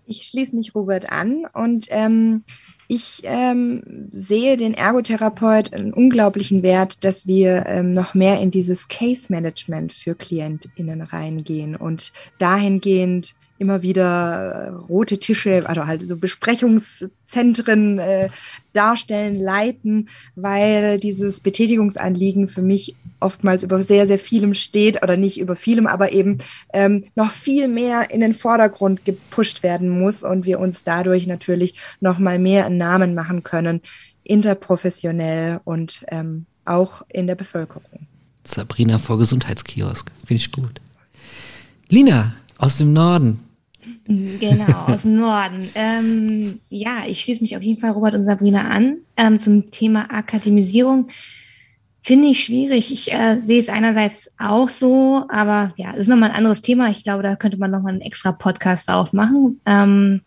Ich schließe mich Robert an und ähm, ich ähm, sehe den Ergotherapeut einen unglaublichen Wert, dass wir ähm, noch mehr in dieses Case-Management für KlientInnen reingehen und dahingehend immer wieder äh, rote Tische, also halt so Besprechungszentren äh, darstellen, leiten, weil dieses Betätigungsanliegen für mich oftmals über sehr, sehr vielem steht oder nicht über vielem, aber eben ähm, noch viel mehr in den Vordergrund gepusht werden muss und wir uns dadurch natürlich noch mal mehr einen Namen machen können, interprofessionell und ähm, auch in der Bevölkerung. Sabrina vor Gesundheitskiosk, finde ich gut. Lina aus dem Norden, Genau, aus dem Norden. Ähm, ja, ich schließe mich auf jeden Fall Robert und Sabrina an ähm, zum Thema Akademisierung. Finde ich schwierig. Ich äh, sehe es einerseits auch so, aber ja, das ist nochmal ein anderes Thema. Ich glaube, da könnte man nochmal einen extra Podcast aufmachen. Ähm,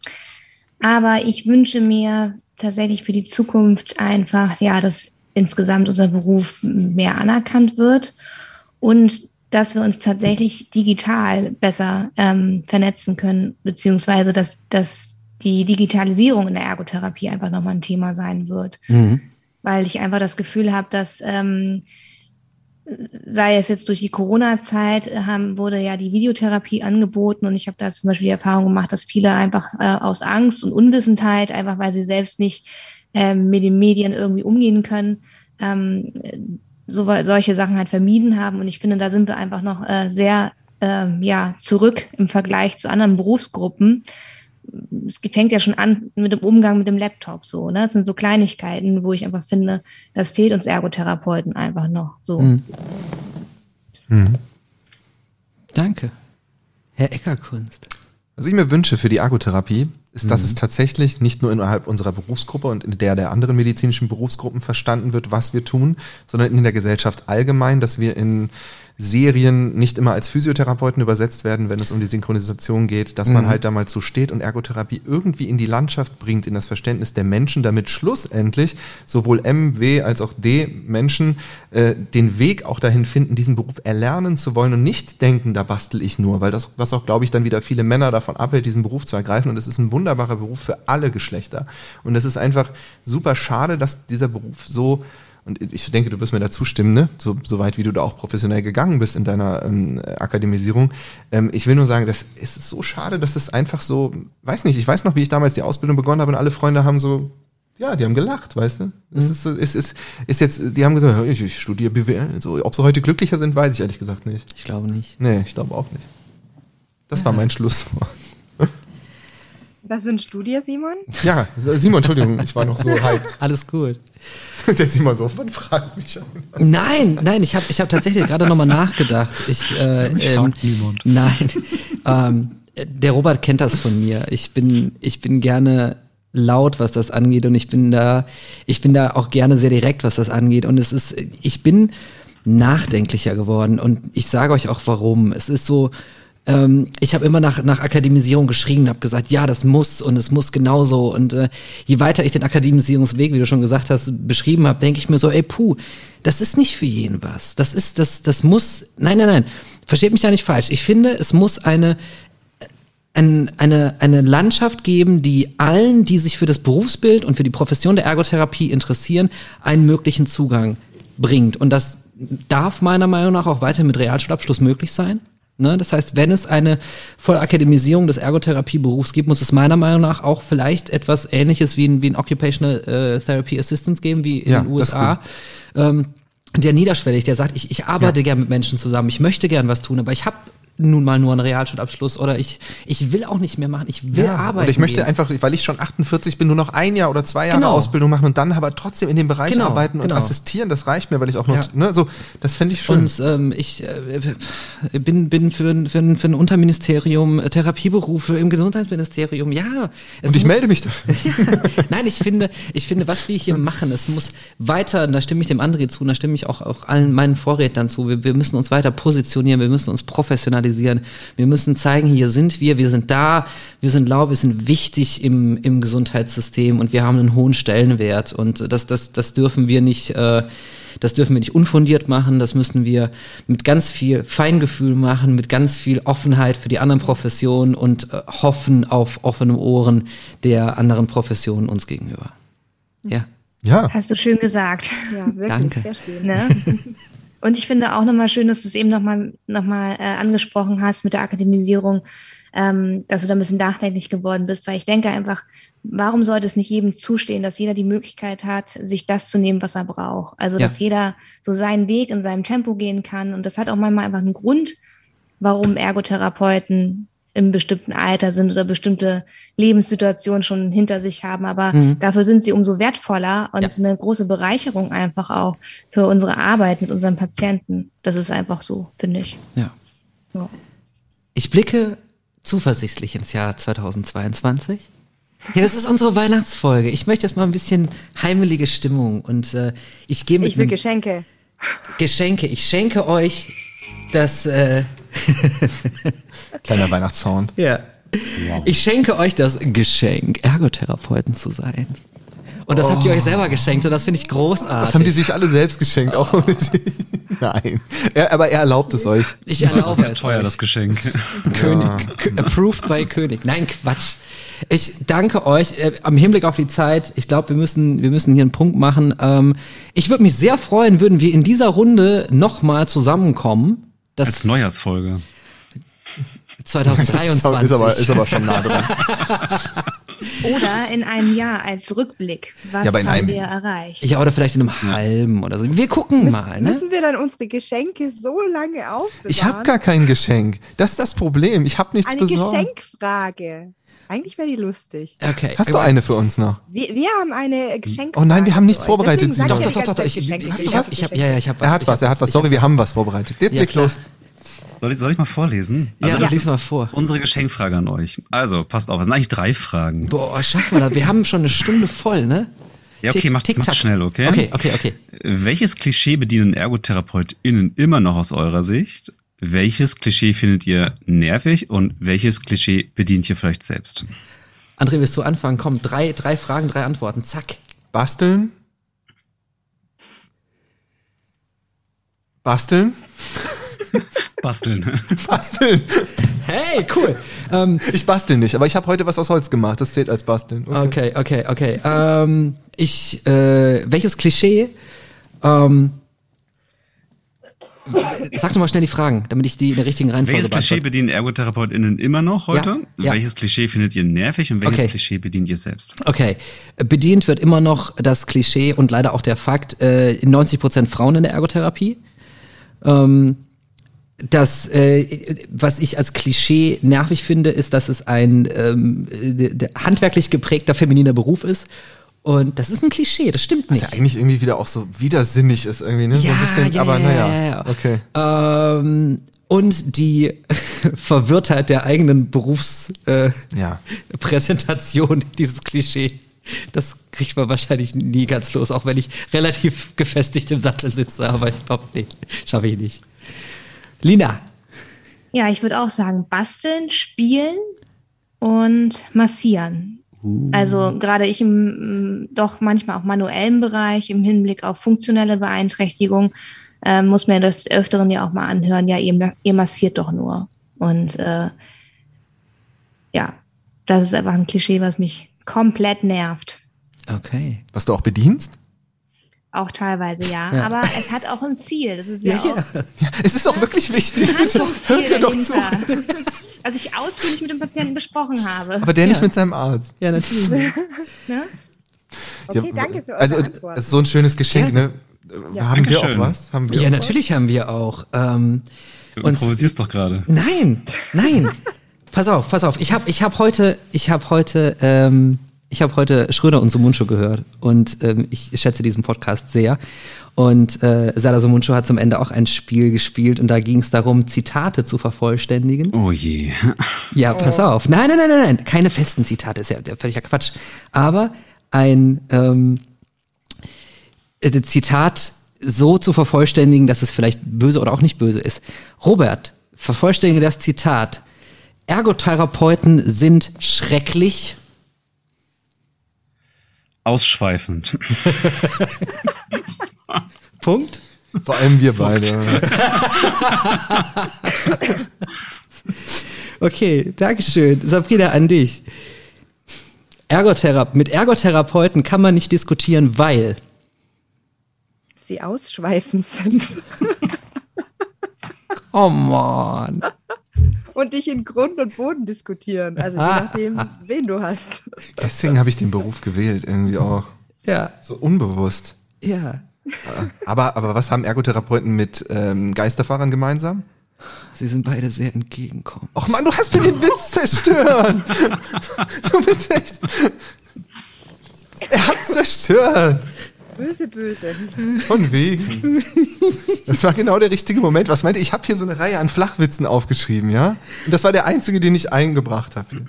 aber ich wünsche mir tatsächlich für die Zukunft einfach, ja, dass insgesamt unser Beruf mehr anerkannt wird und dass wir uns tatsächlich digital besser ähm, vernetzen können, beziehungsweise dass, dass die Digitalisierung in der Ergotherapie einfach nochmal ein Thema sein wird. Mhm. Weil ich einfach das Gefühl habe, dass ähm, sei es jetzt durch die Corona-Zeit, äh, wurde ja die Videotherapie angeboten und ich habe da zum Beispiel die Erfahrung gemacht, dass viele einfach äh, aus Angst und Unwissenheit, einfach weil sie selbst nicht äh, mit den Medien irgendwie umgehen können, ähm, so, solche Sachen halt vermieden haben. Und ich finde, da sind wir einfach noch äh, sehr äh, ja, zurück im Vergleich zu anderen Berufsgruppen. Es fängt ja schon an mit dem Umgang mit dem Laptop so. Ne? Das sind so Kleinigkeiten, wo ich einfach finde, das fehlt uns Ergotherapeuten einfach noch so. Mhm. Mhm. Danke. Herr Eckerkunst. Was ich mir wünsche für die Ergotherapie, ist, dass mhm. es tatsächlich nicht nur innerhalb unserer Berufsgruppe und in der der anderen medizinischen Berufsgruppen verstanden wird, was wir tun, sondern in der Gesellschaft allgemein, dass wir in Serien nicht immer als Physiotherapeuten übersetzt werden, wenn es um die Synchronisation geht, dass man mhm. halt da mal zu steht und Ergotherapie irgendwie in die Landschaft bringt, in das Verständnis der Menschen, damit schlussendlich sowohl M, W als auch D Menschen äh, den Weg auch dahin finden, diesen Beruf erlernen zu wollen und nicht denken, da bastel ich nur, weil das, was auch, glaube ich, dann wieder viele Männer davon abhält, diesen Beruf zu ergreifen und es ist ein wunderbarer Beruf für alle Geschlechter und es ist einfach super schade, dass dieser Beruf so und ich denke, du wirst mir da zustimmen, ne? so, so weit wie du da auch professionell gegangen bist in deiner ähm, Akademisierung. Ähm, ich will nur sagen, das ist so schade, dass es einfach so, weiß nicht, ich weiß noch, wie ich damals die Ausbildung begonnen habe und alle Freunde haben so, ja, die haben gelacht, weißt du? Mhm. Es ist, es ist, ist jetzt, die haben gesagt, ich, ich studiere BWL. So, ob sie heute glücklicher sind, weiß ich ehrlich gesagt nicht. Ich glaube nicht. Nee, ich glaube auch nicht. Das ja. war mein (laughs) Schlusswort. Was für ein Studie, Simon? Ja, Simon, Entschuldigung, ich war noch so (laughs) hyped. Alles gut. (laughs) Der Simon so, wann fragt mich an? Nein, nein, ich habe ich hab tatsächlich gerade nochmal nachgedacht. Ich, (laughs) äh, ähm, niemand. Nein, (laughs) ähm, der Robert kennt das von mir. Ich bin, ich bin gerne laut, was das angeht und ich bin da, ich bin da auch gerne sehr direkt, was das angeht und es ist, ich bin nachdenklicher geworden und ich sage euch auch warum. Es ist so, ähm, ich habe immer nach, nach Akademisierung geschrien, habe gesagt, ja, das muss und es muss genauso. Und äh, je weiter ich den Akademisierungsweg, wie du schon gesagt hast, beschrieben habe, denke ich mir so, ey, puh, das ist nicht für jeden was. Das ist, das, das muss, nein, nein, nein, versteht mich da nicht falsch. Ich finde, es muss eine, ein, eine, eine Landschaft geben, die allen, die sich für das Berufsbild und für die Profession der Ergotherapie interessieren, einen möglichen Zugang bringt. Und das darf meiner Meinung nach auch weiter mit Realschulabschluss möglich sein. Ne? Das heißt, wenn es eine Vollakademisierung des Ergotherapieberufs gibt, muss es meiner Meinung nach auch vielleicht etwas Ähnliches wie ein, wie ein Occupational äh, Therapy Assistance geben, wie in ja, den USA. Ähm, der niederschwellig, der sagt, ich, ich arbeite ja. gern mit Menschen zusammen, ich möchte gern was tun, aber ich habe nun mal nur einen Realschulabschluss oder ich, ich will auch nicht mehr machen, ich will ja, arbeiten. Und ich möchte gehen. einfach, weil ich schon 48 bin, nur noch ein Jahr oder zwei Jahre genau. Ausbildung machen und dann aber trotzdem in dem Bereich genau, arbeiten und genau. assistieren, das reicht mir, weil ich auch noch, ja. ne, so, das fände ich schon. Und ähm, ich äh, bin, bin für, für, für ein Unterministerium äh, Therapieberufe im Gesundheitsministerium, ja. und ich muss, melde mich dafür. (laughs) ja, nein, ich finde, ich finde, was wir hier machen, es muss weiter, da stimme ich dem André zu, da stimme ich auch, auch allen meinen Vorrednern zu, wir, wir müssen uns weiter positionieren, wir müssen uns professionalisieren signalisieren. Wir müssen zeigen, hier sind wir, wir sind da, wir sind laut, wir sind wichtig im, im Gesundheitssystem und wir haben einen hohen Stellenwert. Und das, das, das dürfen wir nicht, äh, das dürfen wir nicht unfundiert machen, das müssen wir mit ganz viel Feingefühl machen, mit ganz viel Offenheit für die anderen Professionen und äh, hoffen auf offene Ohren der anderen Professionen uns gegenüber. Ja. Ja. Hast du schön gesagt. Ja, wirklich, Danke. sehr schön. Ne? (laughs) Und ich finde auch nochmal schön, dass du es eben nochmal noch mal, äh, angesprochen hast mit der Akademisierung, ähm, dass du da ein bisschen nachdenklich geworden bist, weil ich denke einfach, warum sollte es nicht jedem zustehen, dass jeder die Möglichkeit hat, sich das zu nehmen, was er braucht? Also, ja. dass jeder so seinen Weg in seinem Tempo gehen kann. Und das hat auch manchmal einfach einen Grund, warum Ergotherapeuten im bestimmten Alter sind oder bestimmte Lebenssituationen schon hinter sich haben. Aber mhm. dafür sind sie umso wertvoller und ja. eine große Bereicherung einfach auch für unsere Arbeit mit unseren Patienten. Das ist einfach so, finde ich. Ja. ja. Ich blicke zuversichtlich ins Jahr 2022. Ja, das ist unsere Weihnachtsfolge. Ich möchte jetzt mal ein bisschen heimelige Stimmung und äh, ich gehe mit. Ich will Geschenke. Geschenke. Ich schenke euch das. Äh, (laughs) Kleiner Weihnachtssound. Ja. Wow. Ich schenke euch das Geschenk, Ergotherapeuten zu sein. Und das habt ihr euch selber geschenkt und das finde ich großartig. Das haben die sich alle selbst geschenkt, auch ohne. Nein. Er, aber er erlaubt es euch. ich erlaube es teuer, euch. das Geschenk. (laughs) König, Kö- approved by König. Nein, Quatsch. Ich danke euch. Äh, am Hinblick auf die Zeit, ich glaube, wir müssen, wir müssen hier einen Punkt machen. Ähm, ich würde mich sehr freuen, würden wir in dieser Runde nochmal zusammenkommen. Das Als Neujahrsfolge. 2023. Ist aber, ist aber schon nah dran. (laughs) Oder in einem Jahr als Rückblick. Was Ja, aber in haben einem- wir erreicht? ja, oder vielleicht in einem halben oder so. Wir gucken Müssen, mal, ne? müssen wir dann unsere Geschenke so lange aufbewahren? Ich habe gar kein Geschenk. Das ist das Problem. Ich habe nichts eine besorgt. Geschenkfrage. Eigentlich wäre die lustig. Okay. Hast du eine für uns noch? Wir, wir haben eine Geschenkfrage. Oh nein, wir haben nichts vorbereitet, Doch, ich doch, doch, doch. Ich, ich, ich, Ich hab, hab ich hab, ja, ja, ich hab was. Er hat was, er hat was. Sorry, wir haben was vorbereitet. Jetzt Ja, leg klar. los. Soll ich, soll ich mal vorlesen? Ja, das lies ist mal vor. Unsere Geschenkfrage an euch. Also, passt auf, es sind eigentlich drei Fragen. Boah, schaffen wir das. Wir haben schon eine Stunde voll, ne? Ja, okay, macht tack. schnell, okay? Okay, okay, okay. Welches Klischee bedienen ErgotherapeutInnen immer noch aus eurer Sicht? Welches Klischee findet ihr nervig und welches Klischee bedient ihr vielleicht selbst? André, willst du anfangen? Komm, drei, drei Fragen, drei Antworten. Zack. Basteln. Basteln. (laughs) Basteln. (laughs) Basteln. Hey, cool. ähm, Ich bastel nicht, aber ich habe heute was aus Holz gemacht. Das zählt als Basteln. okay, okay, okay. Ähm, ich, äh, welches Klischee? Ähm, sag doch mal schnell die Fragen, damit ich die in der richtigen Reihenfolge welches Klischee bedienen ErgotherapeutInnen immer noch heute? Ja, ja. Welches Klischee findet ihr nervig und welches Okay. Klischee bedient ihr selbst? Okay, bedient wird immer noch das Klischee und leider auch der Fakt, äh, 90% Frauen in der Ergotherapie. Ähm, das, äh, was ich als Klischee nervig finde, ist, dass es ein ähm, äh, handwerklich geprägter femininer Beruf ist. Und das ist ein Klischee, das stimmt Was nicht. ja eigentlich irgendwie wieder auch so widersinnig ist irgendwie, ne? so ein bisschen, aber naja. Okay. Ähm, und die (laughs) Verwirrtheit der eigenen Berufspräsentation, äh, Ja. Dieses Klischee. Das kriegt man wahrscheinlich nie ganz los, auch wenn ich relativ gefestigt im Sattel sitze, aber ich glaube, nee, schaffe ich nicht. Lina, Ja, ich würde auch sagen, basteln, spielen und massieren. Also gerade ich im mm, doch manchmal auch manuellen Bereich im Hinblick auf funktionelle Beeinträchtigung äh, muss mir das Öfteren ja auch mal anhören, ja, ihr, ihr massiert doch nur. Und äh, ja, das ist einfach ein Klischee, was mich komplett nervt. okay. Was du auch bedienst? Auch teilweise ja, Ja. aber es hat auch ein Ziel. Das ist ja, auch Ja, es ist auch wirklich wichtig. Handlungsziel Hört mir doch zu. (laughs) Was ich ausführlich mit dem Patienten besprochen habe. Aber der nicht Ja. mit seinem Arzt. Ja, natürlich. (laughs) Ne? Okay, Ja, danke für eure Also, Antwort. das ist so ein schönes Geschenk, ne? Haben wir auch was? Haben wir Ja, auch natürlich haben wir auch. Ähm, Du improvisierst doch gerade. Nein, nein. (laughs) pass auf, pass auf. Ich habe ich hab heute, ich habe heute, ähm, ich habe heute Schröder und Sumunchu gehört und ähm, ich schätze diesen Podcast sehr. Und äh, Sada Sumunchu hat zum Ende auch ein Spiel gespielt und da ging es darum, Zitate zu vervollständigen. Oh je. (laughs) Ja, pass auf. Nein, nein, nein, nein, nein, keine festen Zitate, ist ja völliger Quatsch. Aber ein ähm, äh, Zitat so zu vervollständigen, dass es vielleicht böse oder auch nicht böse ist. Robert, vervollständige das Zitat. Ergotherapeuten sind schrecklich. Ausschweifend. (laughs) Punkt. Vor allem wir beide. (laughs) Okay, Dankeschön. Sabrina, an dich. Ergothera mit Ergotherapeuten kann man nicht diskutieren, weil. Sie ausschweifend sind (laughs) Oh on. Und dich in Grund und Boden diskutieren. Also je nachdem, wen du hast. Deswegen habe ich den Beruf gewählt, irgendwie auch. Ja, So unbewusst. ja. Aber, aber was haben Ergotherapeuten mit ähm, Geisterfahrern gemeinsam? Sie sind beide sehr entgegenkommend. Och Mann, du hast mir den Witz zerstört. (laughs) Du bist echt. Er hat's zerstört. Böse, böse. Von wegen. Das war genau der richtige Moment. Was meinte ich? Ich habe hier so eine Reihe an Flachwitzen aufgeschrieben, ja? Und das war der einzige, den ich eingebracht habe.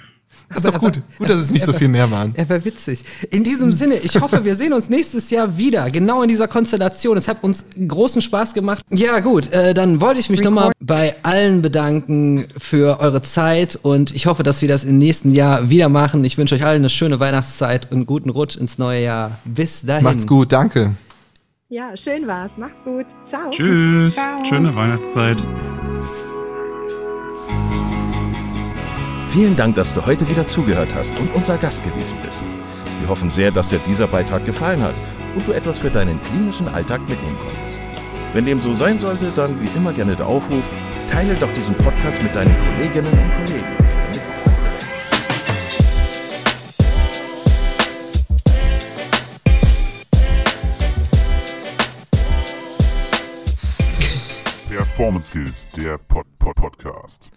Ist doch gut. Gut, dass es nicht so viel mehr waren. Er war witzig. In diesem Sinne, ich hoffe, wir sehen uns nächstes Jahr wieder, genau in dieser Konstellation. Es hat uns großen Spaß gemacht. Ja, gut, äh, dann wollte ich mich nochmal bei allen bedanken für eure Zeit und ich hoffe, dass wir das im nächsten Jahr wieder machen. Ich wünsche euch allen eine schöne Weihnachtszeit und einen guten Rutsch ins neue Jahr. Bis dahin. Macht's gut, danke. Ja, schön war's. Macht's gut. Ciao. Tschüss. Ciao. Schöne Weihnachtszeit. Vielen Dank, dass du heute wieder zugehört hast und unser Gast gewesen bist. Wir hoffen sehr, dass dir dieser Beitrag gefallen hat und du etwas für deinen klinischen Alltag mitnehmen konntest. Wenn dem so sein sollte, dann wie immer gerne der Aufruf, teile doch diesen Podcast mit deinen Kolleginnen und Kollegen. Performance Skills, der Pod -Pod Podcast.